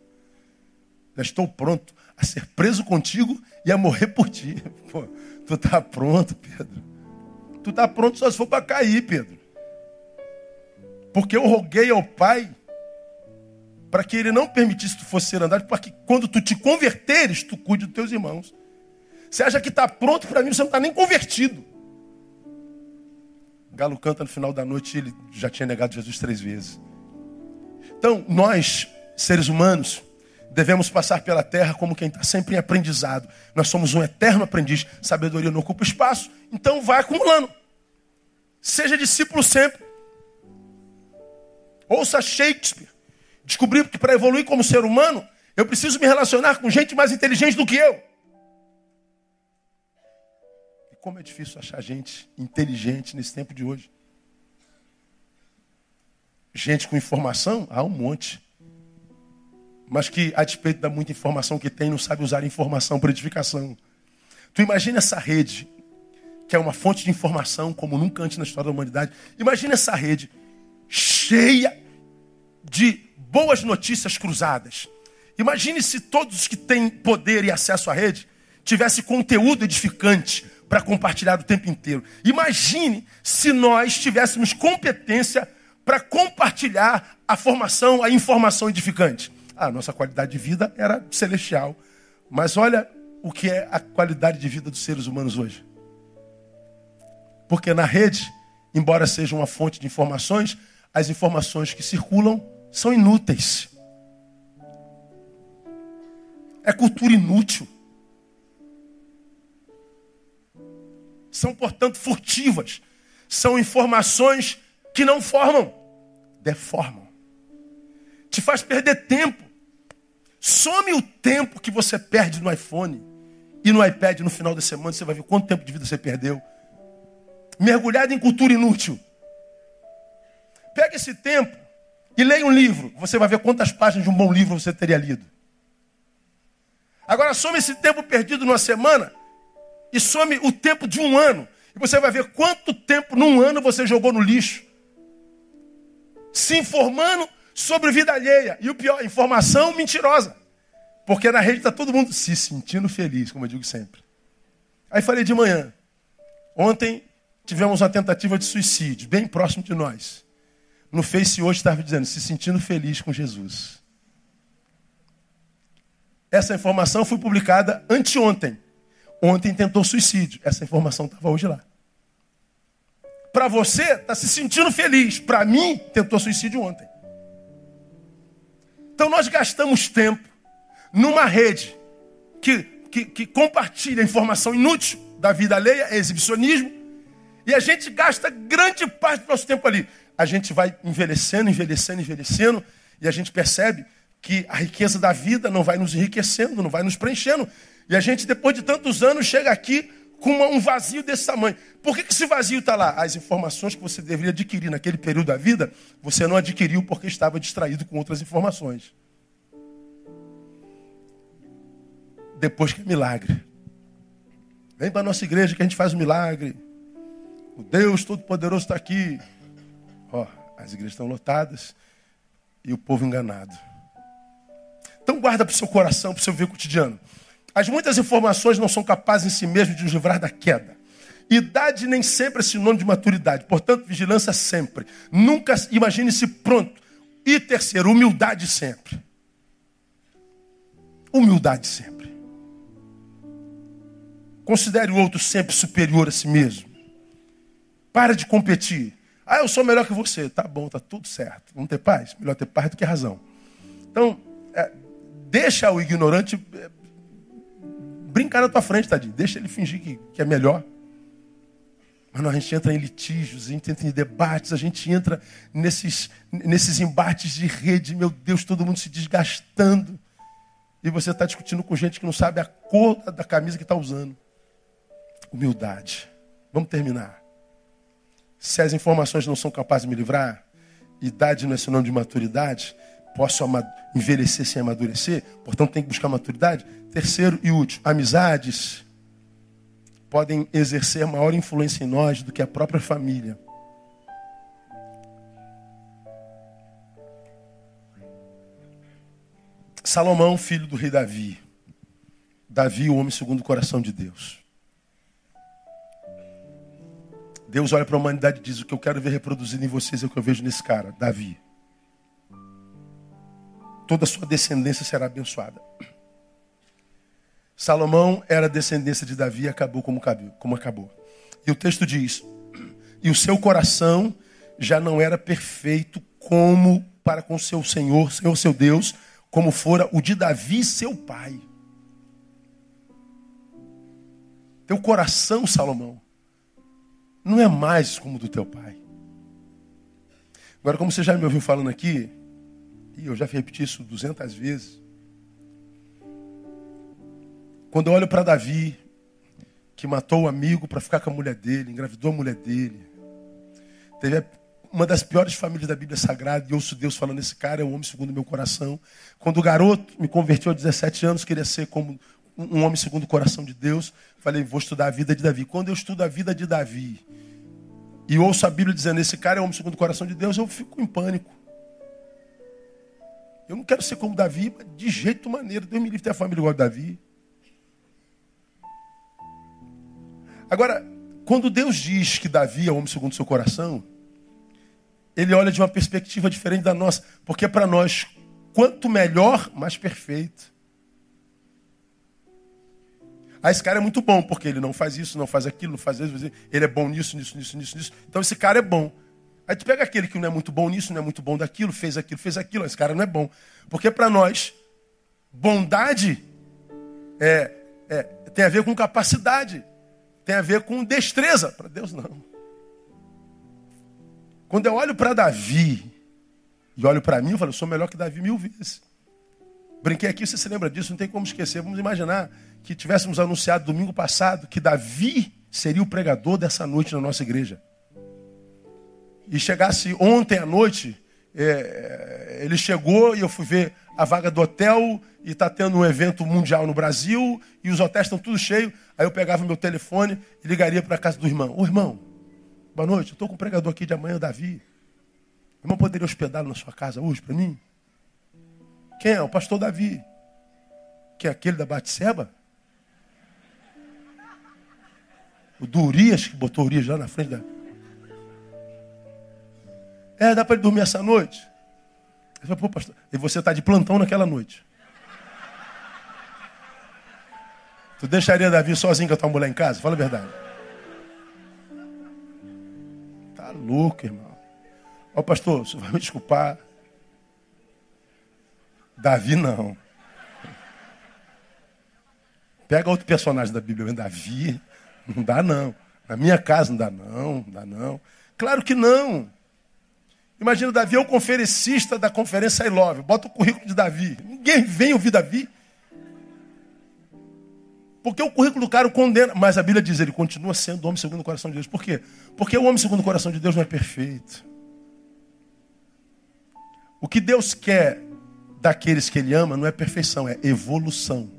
Já estou pronto a ser preso contigo e a morrer por ti. Pô, tu está pronto, Pedro. Tu está pronto só se for para cair, Pedro. Porque eu roguei ao Pai para que ele não permitisse que tu fosse ser andado, para que quando tu te converteres, tu cuide dos teus irmãos. Você acha que está pronto para mim, você não está nem convertido. Galo canta no final da noite, ele já tinha negado Jesus três vezes. Então, nós, seres humanos, devemos passar pela terra como quem está sempre em aprendizado. Nós somos um eterno aprendiz. Sabedoria não ocupa espaço, então vai acumulando. Seja discípulo sempre. Ouça Shakespeare. Descobri que para evoluir como ser humano, eu preciso me relacionar com gente mais inteligente do que eu. E como é difícil achar gente inteligente nesse tempo de hoje. Gente com informação, há um monte. Mas que, a despeito da muita informação que tem, não sabe usar informação para edificação. Tu imagina essa rede, que é uma fonte de informação como nunca antes na história da humanidade. Imagina essa rede cheia de boas notícias cruzadas. Imagine se todos os que têm poder e acesso à rede tivessem conteúdo edificante para compartilhar o tempo inteiro. Imagine se nós tivéssemos competência para compartilhar a formação, a informação edificante. A nossa qualidade de vida era celestial. Mas olha o que é a qualidade de vida dos seres humanos hoje. Porque na rede, embora seja uma fonte de informações, as informações que circulam são inúteis. É cultura inútil. São, portanto, furtivas. São informações que não formam, deformam. Te faz perder tempo. Some o tempo que você perde no iPhone e no iPad no final da semana. Você vai ver quanto tempo de vida você perdeu. Mergulhado em cultura inútil. Pega esse tempo e leia um livro. Você vai ver quantas páginas de um bom livro você teria lido. Agora some esse tempo perdido numa semana e some o tempo de um ano. E você vai ver quanto tempo num ano você jogou no lixo. Se informando sobre vida alheia. E o pior, informação mentirosa. Porque na rede está todo mundo se sentindo feliz, como eu digo sempre. Aí falei de manhã. Ontem tivemos uma tentativa de suicídio, bem próximo de nós. No Face hoje estava dizendo, se sentindo feliz com Jesus. Essa informação foi publicada anteontem. Ontem tentou suicídio. Essa informação estava hoje lá. Para você, está se sentindo feliz. Para mim, tentou suicídio ontem. Então nós gastamos tempo numa rede que, que, que compartilha informação inútil da vida alheia, é exibicionismo, e a gente gasta grande parte do nosso tempo ali a gente vai envelhecendo, envelhecendo, envelhecendo, e a gente percebe que a riqueza da vida não vai nos enriquecendo, não vai nos preenchendo. E a gente, depois de tantos anos, chega aqui com um vazio desse tamanho. Por que, que esse vazio está lá? As informações que você deveria adquirir naquele período da vida, você não adquiriu porque estava distraído com outras informações. Depois que é milagre. Vem para a nossa igreja que a gente faz o um milagre. O Deus Todo-Poderoso está aqui. Ó, as igrejas estão lotadas e o povo enganado. Então guarda para o seu coração, para o seu ver cotidiano. As muitas informações não são capazes em si mesmas de nos livrar da queda. Idade nem sempre é sinônimo de maturidade. Portanto, vigilância sempre. Nunca imagine-se pronto. E terceiro, humildade sempre. Humildade sempre. Considere o outro sempre superior a si mesmo. Para de competir. Ah, eu sou melhor que você. Tá bom, tá tudo certo. Vamos ter paz? Melhor ter paz do que razão. Então, é, deixa o ignorante é, brincar na tua frente, tadinho. Deixa ele fingir que, que é melhor. Mas não, a gente entra em litígios, a gente entra em debates, a gente entra nesses, nesses embates de rede, meu Deus, todo mundo se desgastando. E você está discutindo com gente que não sabe a cor da camisa que está usando. Humildade. Vamos terminar. Se as informações não são capazes de me livrar, idade não é sinônimo de maturidade, posso envelhecer sem amadurecer, portanto tem que buscar maturidade. Terceiro e último, amizades podem exercer maior influência em nós do que a própria família. Salomão, filho do rei Davi. Davi, o homem segundo o coração de Deus. Deus olha para a humanidade e diz: O que eu quero ver reproduzido em vocês é o que eu vejo nesse cara, Davi. Toda a sua descendência será abençoada. Salomão era descendência de Davi e acabou como, como acabou. E o texto diz: E o seu coração já não era perfeito como para com seu Senhor, Senhor seu Deus, como fora o de Davi, seu pai. Teu coração, Salomão, não é mais como o do teu pai. Agora, como você já me ouviu falando aqui, e eu já repeti isso duzentas vezes, quando eu olho para Davi, que matou o amigo para ficar com a mulher dele, engravidou a mulher dele, teve uma das piores famílias da Bíblia Sagrada, e ouço Deus falando: esse cara é o homem segundo o meu coração. Quando o garoto me converteu aos 17 anos, queria ser como um homem segundo o coração de Deus, falei: vou estudar a vida de Davi. Quando eu estudo a vida de Davi, e ouço a Bíblia dizendo: esse cara é o homem segundo o coração de Deus, eu fico em pânico. Eu não quero ser como Davi, de jeito maneiro. Deus me livre ter a família igual a Davi. Agora, quando Deus diz que Davi é o homem segundo o seu coração, ele olha de uma perspectiva diferente da nossa. Porque para nós, quanto melhor, mais perfeito. Ah, esse cara é muito bom, porque ele não faz isso, não faz aquilo, não faz isso, ele é bom nisso, nisso, nisso, nisso, nisso. Então esse cara é bom. Aí tu pega aquele que não é muito bom nisso, não é muito bom daquilo, fez aquilo, fez aquilo, esse cara não é bom. Porque para nós, bondade é, é, tem a ver com capacidade tem a ver com destreza. Para Deus, não. Quando eu olho para Davi e olho para mim, eu falo, eu sou melhor que Davi mil vezes. Brinquei aqui, você se lembra disso, não tem como esquecer. Vamos imaginar que tivéssemos anunciado domingo passado que Davi seria o pregador dessa noite na nossa igreja. E chegasse ontem à noite, é, ele chegou e eu fui ver a vaga do hotel e está tendo um evento mundial no Brasil e os hotéis estão tudo cheios. Aí eu pegava meu telefone e ligaria para a casa do irmão. Ô irmão, boa noite, eu estou com o pregador aqui de amanhã, Davi. O irmão poderia hospedá-lo na sua casa hoje para mim? Quem é? O pastor Davi. Que é aquele da Batseba? O do Urias, que botou Urias lá na frente da. É, dá para ele dormir essa noite? Falei, Pô, pastor, e você está de plantão naquela noite. Tu deixaria Davi sozinho com a tua mulher em casa? Fala a verdade. Tá louco, irmão. Ó, pastor, você vai me desculpar. Davi não. Pega outro personagem da Bíblia, Davi, não dá não. Na minha casa não dá não, não dá não. Claro que não. Imagina, Davi é o conferencista da conferência I Love. Bota o currículo de Davi. Ninguém vem ouvir Davi. Porque o currículo do cara o condena. Mas a Bíblia diz, ele continua sendo homem segundo o coração de Deus. Por quê? Porque o homem segundo o coração de Deus não é perfeito. O que Deus quer daqueles que ele ama não é perfeição, é evolução.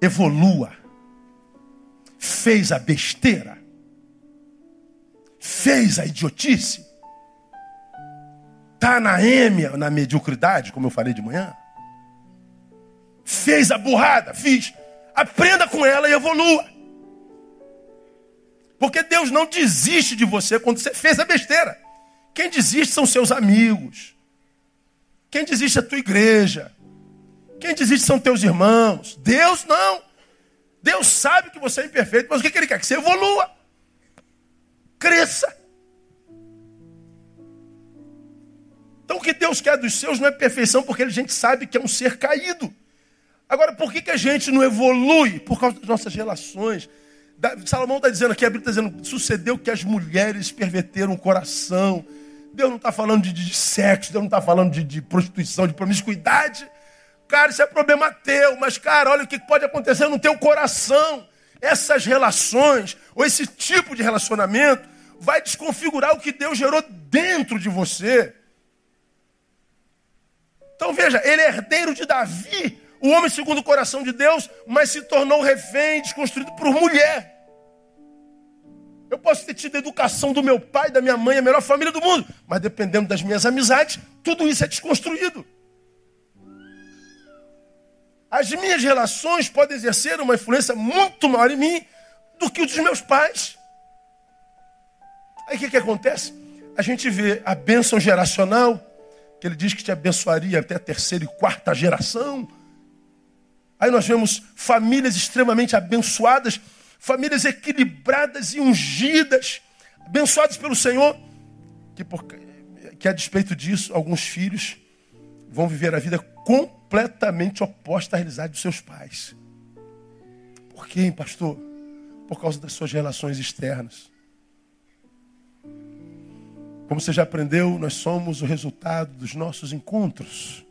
Evolua fez a besteira, fez a idiotice, está na êmia, na mediocridade, como eu falei de manhã, fez a burrada, fiz. Aprenda com ela e evolua. Porque Deus não desiste de você quando você fez a besteira. Quem desiste são seus amigos. Quem desiste é a tua igreja. Quem desiste são teus irmãos. Deus não. Deus sabe que você é imperfeito, mas o que Ele quer? Que você evolua. Cresça. Então o que Deus quer dos seus não é perfeição, porque a gente sabe que é um ser caído. Agora, por que, que a gente não evolui? Por causa das nossas relações. Salomão está dizendo aqui, a Bíblia está dizendo, sucedeu que as mulheres perverteram o coração. Deus não está falando de, de, sexo, Deus não está falando de, de, prostituição, de promiscuidade. Cara, isso é problema teu, mas, cara, olha o que pode acontecer no teu coração. Essas relações, ou esse tipo de relacionamento, vai desconfigurar o que Deus gerou dentro de você. Então veja, ele é herdeiro de Davi, o homem segundo o coração de Deus, mas se tornou refém, desconstruído por mulher. Eu posso ter tido a educação do meu pai, da minha mãe, a melhor família do mundo, mas dependendo das minhas amizades, tudo isso é desconstruído. As minhas relações podem exercer uma influência muito maior em mim do que o dos meus pais. Aí o que, que acontece? A gente vê a bênção geracional, que ele diz que te abençoaria até a terceira e quarta geração. Aí nós vemos famílias extremamente abençoadas, famílias equilibradas e ungidas, abençoadas pelo Senhor, que, por, que a despeito disso, alguns filhos vão viver a vida completamente oposta à realidade dos seus pais. Por quê, pastor? Por causa das suas relações externas. Como você já aprendeu, nós somos o resultado dos nossos encontros.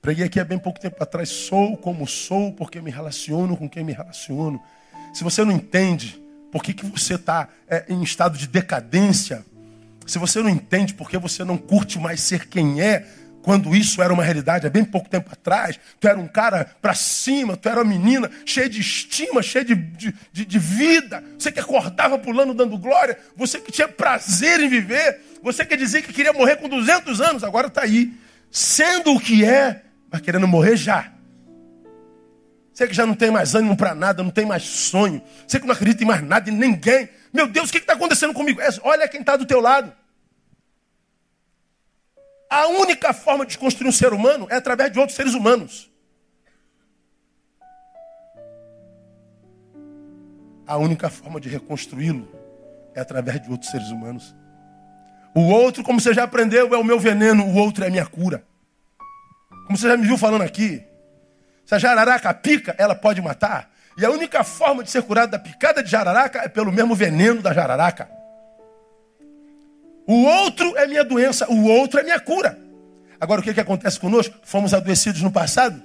Preguei aqui há bem pouco tempo atrás. Sou como sou porque me relaciono com quem me relaciono. Se você não entende por que, que você está é, em estado de decadência, se você não entende por que você não curte mais ser quem é, quando isso era uma realidade há bem pouco tempo atrás, tu era um cara para cima, tu era uma menina cheia de estima, cheia de, de, de, vida, você que acordava pulando dando glória, você que tinha prazer em viver, você que dizia que queria morrer com 200 anos, agora está aí, sendo o que é, mas querendo morrer já. Você que já não tem mais ânimo para nada, não tem mais sonho. Você que não acredita em mais nada, em ninguém. Meu Deus, o que está acontecendo comigo? É, olha quem está do teu lado. A única forma de construir um ser humano é através de outros seres humanos. A única forma de reconstruí-lo é através de outros seres humanos. O outro, como você já aprendeu, é o meu veneno, o outro é a minha cura. Como você já me viu falando aqui, se a jararaca pica, ela pode matar. E a única forma de ser curado da picada de jararaca é pelo mesmo veneno da jararaca. O outro é minha doença, o outro é minha cura. Agora, o que, que acontece conosco? Fomos adoecidos no passado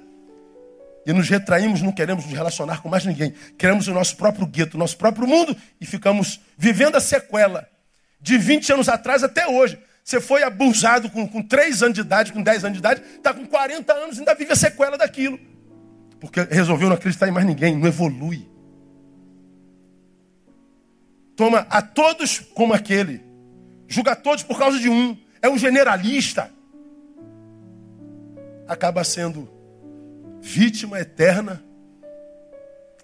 e nos retraímos, não queremos nos relacionar com mais ninguém. Queremos o nosso próprio gueto, o nosso próprio mundo e ficamos vivendo a sequela de 20 anos atrás até hoje. Você foi abusado com, com 3 anos de idade, com 10 anos de idade, está com 40 anos e ainda vive a sequela daquilo. Porque resolveu não acreditar em mais ninguém, não evolui. Toma a todos como aquele. Julga a todos por causa de um. É um generalista. Acaba sendo vítima eterna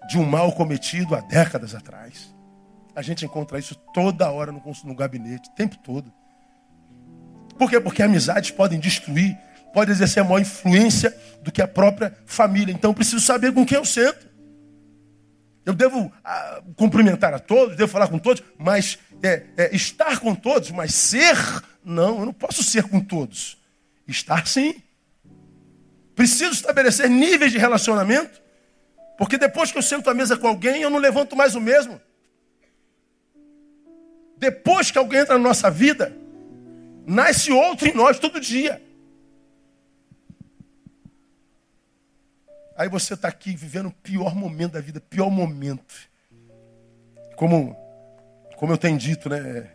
de um mal cometido há décadas atrás. A gente encontra isso toda hora no, no gabinete, o tempo todo. Por quê? Porque amizades podem destruir, podem exercer maior influência do que a própria família. Então preciso saber com quem eu sento. Eu devo ah, cumprimentar a todos, devo falar com todos, mas é, é, estar com todos, mas ser, não, eu não posso ser com todos. Estar sim. Preciso estabelecer níveis de relacionamento, porque depois que eu sento à mesa com alguém, eu não levanto mais o mesmo. Depois que alguém entra na nossa vida, Nasce outro em nós todo dia. Aí você está aqui vivendo o pior momento da vida, pior momento. Como, como eu tenho dito, né?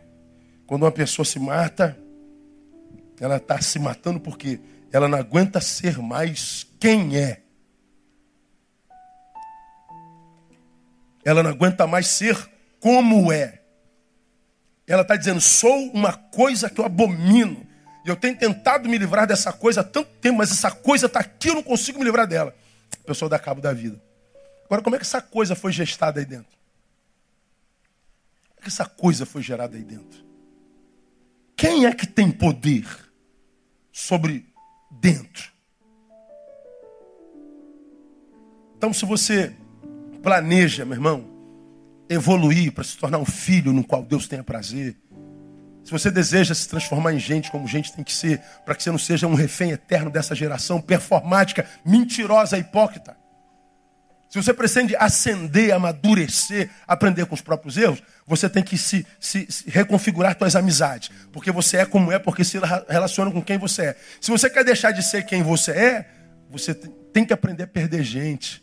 Quando uma pessoa se mata, ela está se matando porque ela não aguenta ser mais quem é. Ela não aguenta mais ser como é. Ela está dizendo: sou uma coisa que eu abomino. E eu tenho tentado me livrar dessa coisa há tanto tempo, mas essa coisa está aqui, eu não consigo me livrar dela. A pessoa dá cabo da vida. Agora, como é que essa coisa foi gestada aí dentro? Como é que essa coisa foi gerada aí dentro? Quem é que tem poder sobre dentro? Então, se você planeja, meu irmão, evoluir para se tornar um filho no qual Deus tenha prazer, Se você deseja se transformar em gente como gente tem que ser, para que você não seja um refém eterno dessa geração performática, mentirosa, hipócrita. Se você pretende ascender, amadurecer, aprender com os próprios erros, você tem que se, se, se, reconfigurar suas amizades. Porque você é como é, porque se relaciona com quem você é. Se você quer deixar de ser quem você é, você tem que aprender a perder gente.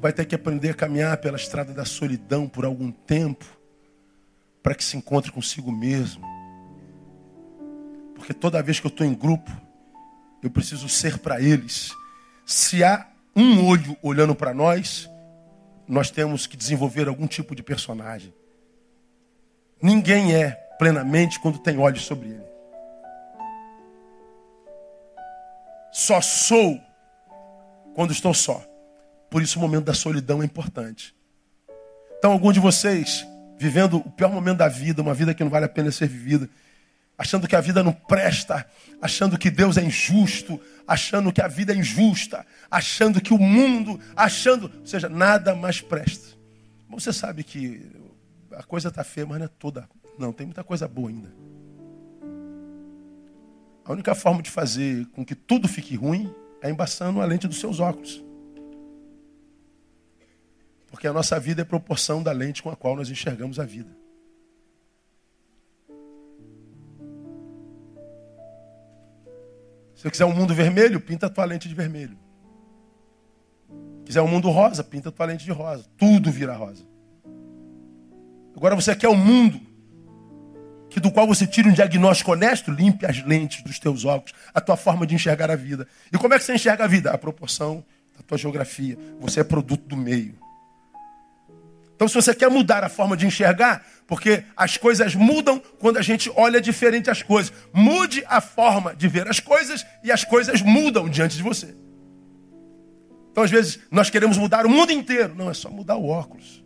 Vai ter que aprender a caminhar pela estrada da solidão por algum tempo, para que se encontre consigo mesmo. Porque toda vez que eu estou em grupo, eu preciso ser para eles. Se há um olho olhando para nós, nós temos que desenvolver algum tipo de personagem. Ninguém é plenamente quando tem olhos sobre ele. Só sou quando estou só. Por isso o momento da solidão é importante. Então, algum de vocês, vivendo o pior momento da vida, uma vida que não vale a pena ser vivida, achando que a vida não presta, achando que Deus é injusto, achando que a vida é injusta, achando que o mundo, achando, ou seja, nada mais presta. Você sabe que a coisa está feia, mas não é toda. Não, tem muita coisa boa ainda. A única forma de fazer com que tudo fique ruim é embaçando a lente dos seus óculos. Porque a nossa vida é proporção da lente com a qual nós enxergamos a vida. Se você quiser um mundo vermelho, pinta a tua lente de vermelho. Quiser um mundo rosa, pinta a tua lente de rosa. Tudo vira rosa. Agora você quer um mundo que do qual você tire um diagnóstico honesto, limpe as lentes dos teus óculos, a tua forma de enxergar a vida. E como é que você enxerga a vida? A proporção da tua geografia. Você é produto do meio. Então, se você quer mudar a forma de enxergar, porque as coisas mudam quando a gente olha diferente as coisas. Mude a forma de ver as coisas e as coisas mudam diante de você. Então, às vezes, nós queremos mudar o mundo inteiro. Não, é só mudar o óculos.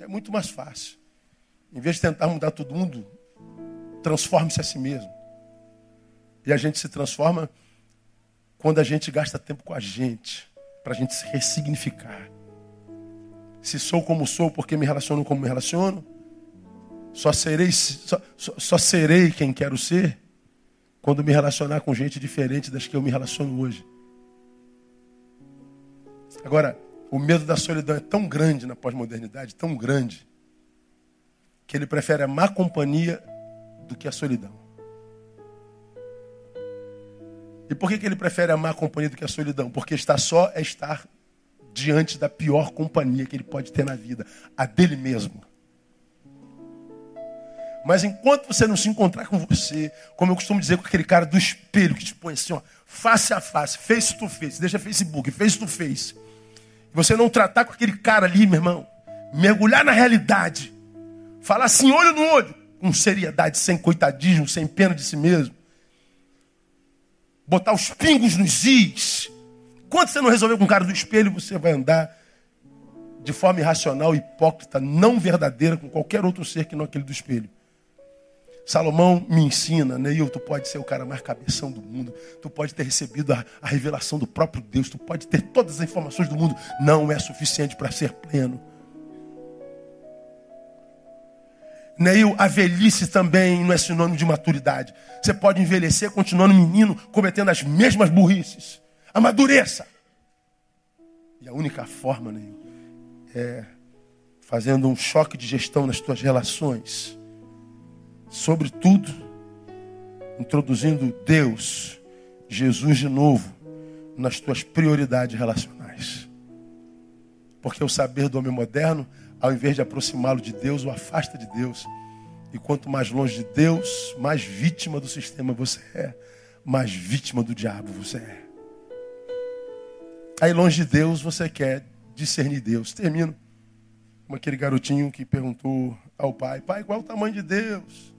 É muito mais fácil. Em vez de tentar mudar todo mundo, transforme-se a si mesmo. E a gente se transforma quando a gente gasta tempo com a gente, para a gente se ressignificar. Se sou como sou porque me relaciono como me relaciono, só serei, só, só, só serei quem quero ser quando me relacionar com gente diferente das que eu me relaciono hoje. Agora, o medo da solidão é tão grande na pós-modernidade, tão grande, que ele prefere a má companhia do que a solidão. E por que, que ele prefere a má companhia do que a solidão? Porque estar só é estar diante da pior companhia que ele pode ter na vida, a dele mesmo. Mas enquanto você não se encontrar com você, como eu costumo dizer com aquele cara do espelho que te põe assim, ó, face a face, face to face, deixa Facebook, face to face. Você não tratar com aquele cara ali, meu irmão, mergulhar na realidade, falar assim, olho no olho, com seriedade, sem coitadismo, sem pena de si mesmo. Botar os pingos nos is, Enquanto você não resolver com o cara do espelho, você vai andar de forma irracional, hipócrita, não verdadeira com qualquer outro ser que não aquele do espelho. Salomão me ensina, Neil, tu pode ser o cara mais cabeção do mundo, tu pode ter recebido a, a revelação do próprio Deus, tu pode ter todas as informações do mundo, não é suficiente para ser pleno. Neil, a velhice também não é sinônimo de maturidade. Você pode envelhecer continuando menino, cometendo as mesmas burrices. Amadureça. E a única forma, Neil, é fazendo um choque de gestão nas tuas relações. Sobretudo, introduzindo Deus, Jesus de novo, nas tuas prioridades relacionais. Porque o saber do homem moderno, ao invés de aproximá-lo de Deus, o afasta de Deus. E quanto mais longe de Deus, mais vítima do sistema você é, mais vítima do diabo você é. Aí longe de Deus você quer discernir Deus. Termino com aquele garotinho que perguntou ao pai: Pai, qual é o tamanho de Deus?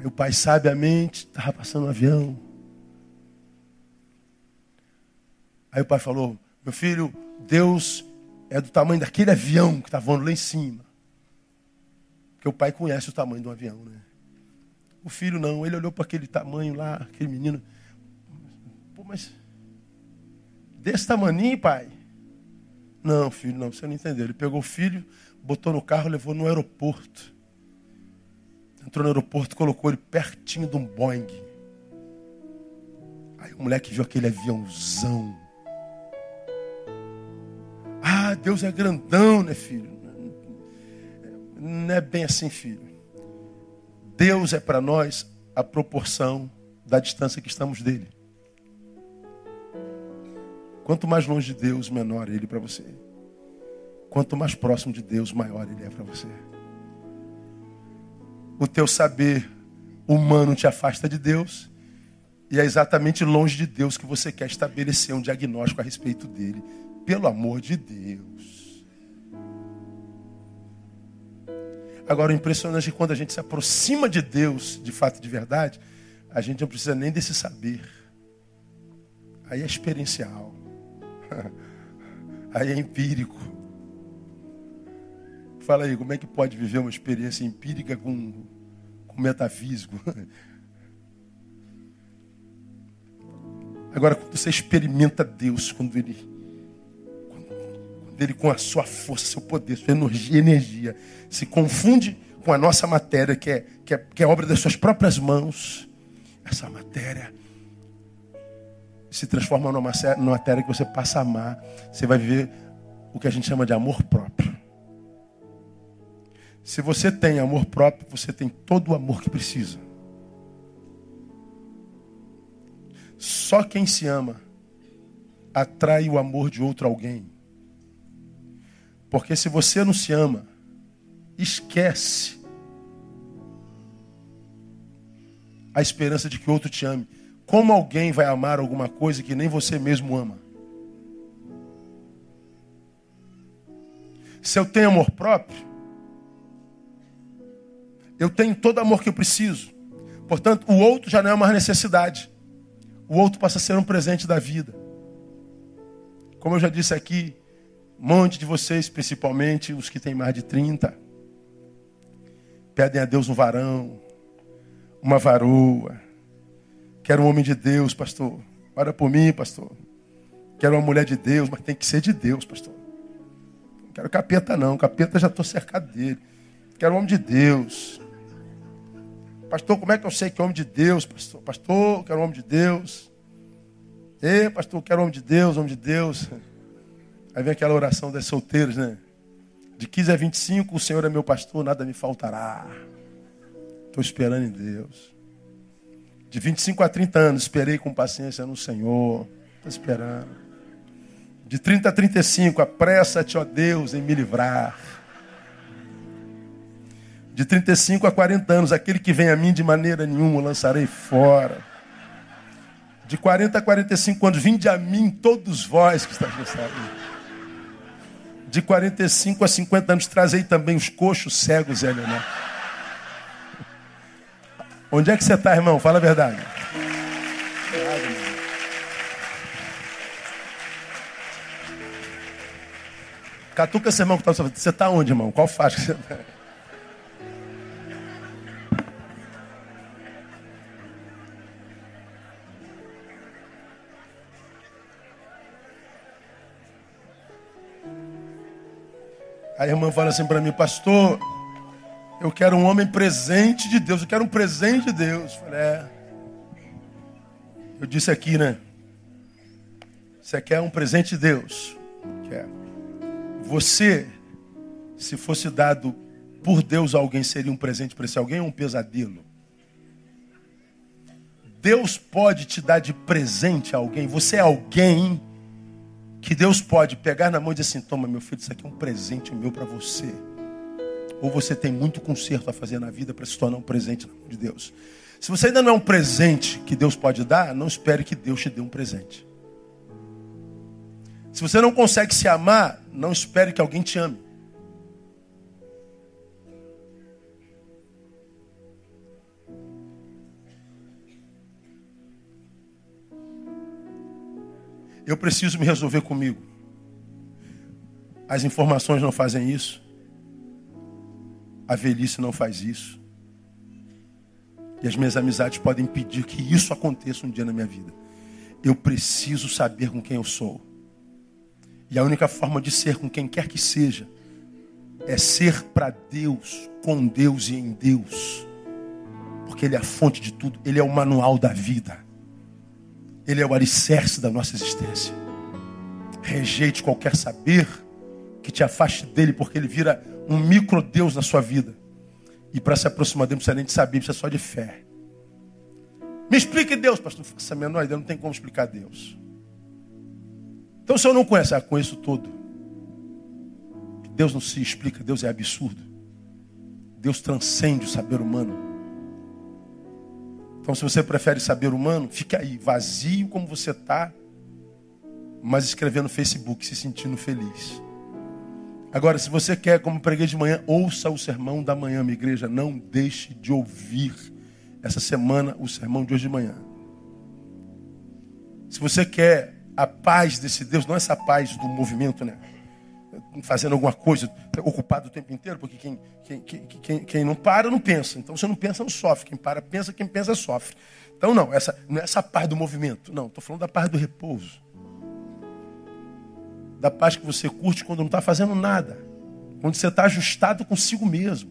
Aí o pai sabiamente estava passando um avião. Aí o pai falou: Meu filho, Deus é do tamanho daquele avião que está voando lá em cima. Porque o pai conhece o tamanho do avião, né? O filho não, ele olhou para aquele tamanho lá, aquele menino. Pô, mas Desse tamaninho, pai. Não, filho, não, você não entendeu. Ele pegou o filho, botou no carro, levou no aeroporto. Entrou no aeroporto, colocou ele pertinho de um Boeing. Aí o moleque viu aquele aviãozão. Ah, Deus é grandão, né, filho? Não é bem assim, filho. Deus é para nós a proporção da distância que estamos dele. Quanto mais longe de Deus, menor ele para você. Quanto mais próximo de Deus, maior ele é para você. O teu saber humano te afasta de Deus. E é exatamente longe de Deus que você quer estabelecer um diagnóstico a respeito dele. Pelo amor de Deus. Agora, o impressionante é que quando a gente se aproxima de Deus, de fato de verdade, a gente não precisa nem desse saber. Aí é experiencial. Aí é empírico. Fala aí, como é que pode viver uma experiência empírica com, com metafísico? Agora, quando você experimenta Deus, quando Ele, quando Ele com a sua força, seu poder, sua energia, energia se confunde com a nossa matéria, que é, que é, que é obra das suas próprias mãos, essa matéria se transforma numa matéria que você passa a amar. Você vai viver o que a gente chama de amor próprio. Se você tem amor próprio, você tem todo o amor que precisa. Só quem se ama atrai o amor de outro alguém. Porque se você não se ama, esquece a esperança de que outro te ame. Como alguém vai amar alguma coisa que nem você mesmo ama? Se eu tenho amor próprio, eu tenho todo amor que eu preciso. Portanto, o outro já não é uma necessidade. O outro passa a ser um presente da vida. Como eu já disse aqui, um monte de vocês, principalmente os que têm mais de 30, pedem a Deus um varão, uma varoa, Quero um homem de Deus, pastor. Ora por mim, pastor. Quero uma mulher de Deus, mas tem que ser de Deus, pastor. Não quero capeta, não. Capeta já estou cercado dele. Quero um homem de Deus. Pastor, como é que eu sei que é homem de Deus, pastor? Pastor, quero um homem de Deus. Ei, pastor, quero um homem de Deus, homem de Deus. Aí vem aquela oração das solteiras, né? De 15 a 25, o Senhor é meu pastor, nada me faltará. Estou esperando em Deus. De 25 a 30 anos, esperei com paciência no Senhor. Estou esperando. De 30 a 35, apressa-te, ó Deus, em me livrar. De 35 a 40 anos, aquele que vem a mim de maneira nenhuma, lançarei fora. De 40 a 45 anos, vinde a mim todos vós que estáis nessa De 45 a 50 anos, trazei também os coxos cegos, Helena. Onde é que você está, irmão? Fala a verdade. Catuca esse irmão que está Você está onde, irmão? Qual faixa que você está? A irmã fala assim para mim, pastor, eu quero um homem presente de Deus. Eu quero um presente de Deus. Falei, é. Eu disse aqui, né? Você quer um presente de Deus? Quer. Você, se fosse dado por Deus a alguém, seria um presente para esse alguém ou um pesadelo? Deus pode te dar de presente a alguém. Você é alguém que Deus pode pegar na mão e dizer assim: Toma, meu filho, isso aqui é um presente meu para você. Ou você tem muito conserto a fazer na vida para se tornar um presente na mão de Deus. Se você ainda não é um presente que Deus pode dar, não espere que Deus te dê um presente. Se você não consegue se amar, não espere que alguém te ame. Eu preciso me resolver comigo. As informações não fazem isso. A velhice não faz isso. E as minhas amizades podem impedir que isso aconteça um dia na minha vida. Eu preciso saber com quem eu sou. E a única forma de ser com quem quer que seja é ser para Deus, com Deus e em Deus. Porque Ele é a fonte de tudo, Ele é o manual da vida, Ele é o alicerce da nossa existência. Rejeite qualquer saber que te afaste dele, porque ele vira um micro-deus na sua vida. E para se aproximar dele, não precisa nem de saber, precisa só de fé. Me explique Deus, pastor. Não faça a menor ideia, não tem como explicar Deus. Então, se eu não conheço, ah, conheço todo. Deus não se explica, Deus é absurdo. Deus transcende o saber humano. Então, se você prefere saber humano, fique aí, vazio como você está, mas escrevendo no Facebook, se sentindo feliz. Agora, se você quer, como preguei de manhã, ouça o sermão da manhã, minha igreja. Não deixe de ouvir essa semana o sermão de hoje de manhã. Se você quer a paz desse Deus, não essa paz do movimento, né? Fazendo alguma coisa, ocupado o tempo inteiro, porque quem, quem, quem, quem não para não pensa. Então, você não pensa, não sofre. Quem para, pensa, quem pensa, sofre. Então, não, essa, não é essa paz do movimento. Não, estou falando da paz do repouso da paz que você curte quando não está fazendo nada, quando você está ajustado consigo mesmo.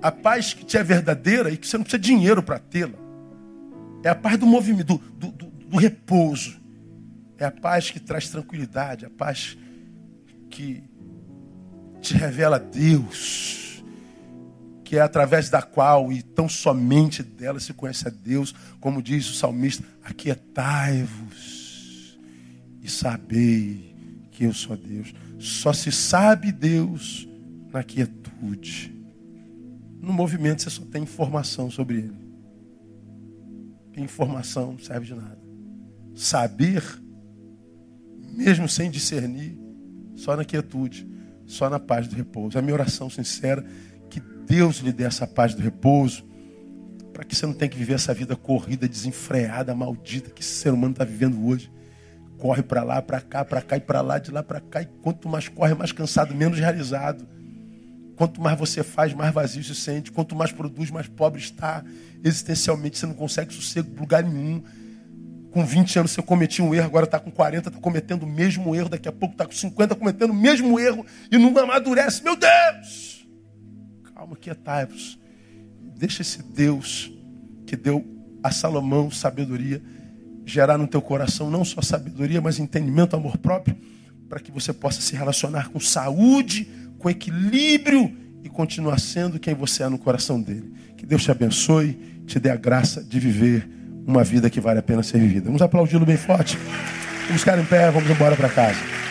A paz que te é verdadeira e que você não precisa de dinheiro para tê-la. É a paz do movimento, do, do, do, repouso. É a paz que traz tranquilidade, a paz que te revela Deus que é através da qual e tão somente dela se conhece a Deus, como diz o salmista: aquietai-vos e sabei que eu sou Deus. Só se sabe Deus na quietude. No movimento você só tem informação sobre ele. Informação não serve de nada. Saber, mesmo sem discernir, só na quietude, só na paz do repouso. A minha oração sincera Deus lhe dê essa paz do repouso, para que você não tenha que viver essa vida corrida, desenfreada, maldita que esse ser humano está vivendo hoje. Corre para lá, para cá, para cá e para lá, de lá para cá. E quanto mais corre, mais cansado, menos realizado. Quanto mais você faz, mais vazio se sente. Quanto mais produz, mais pobre está. Existencialmente, você não consegue sossego em lugar nenhum. Com 20 anos você cometia um erro, agora está com 40, está cometendo o mesmo erro. Daqui a pouco está com 50, cometendo o mesmo erro e não amadurece. Meu Deus! Calma, quietai-vos. Deixa esse Deus que deu a Salomão sabedoria gerar no teu coração não só sabedoria, mas entendimento, amor próprio, para que você possa se relacionar com saúde, com equilíbrio e continuar sendo quem você é no coração dele. Que Deus te abençoe, te dê a graça de viver uma vida que vale a pena ser vivida. Vamos aplaudi-lo bem forte. Vamos ficar em pé, vamos embora para casa.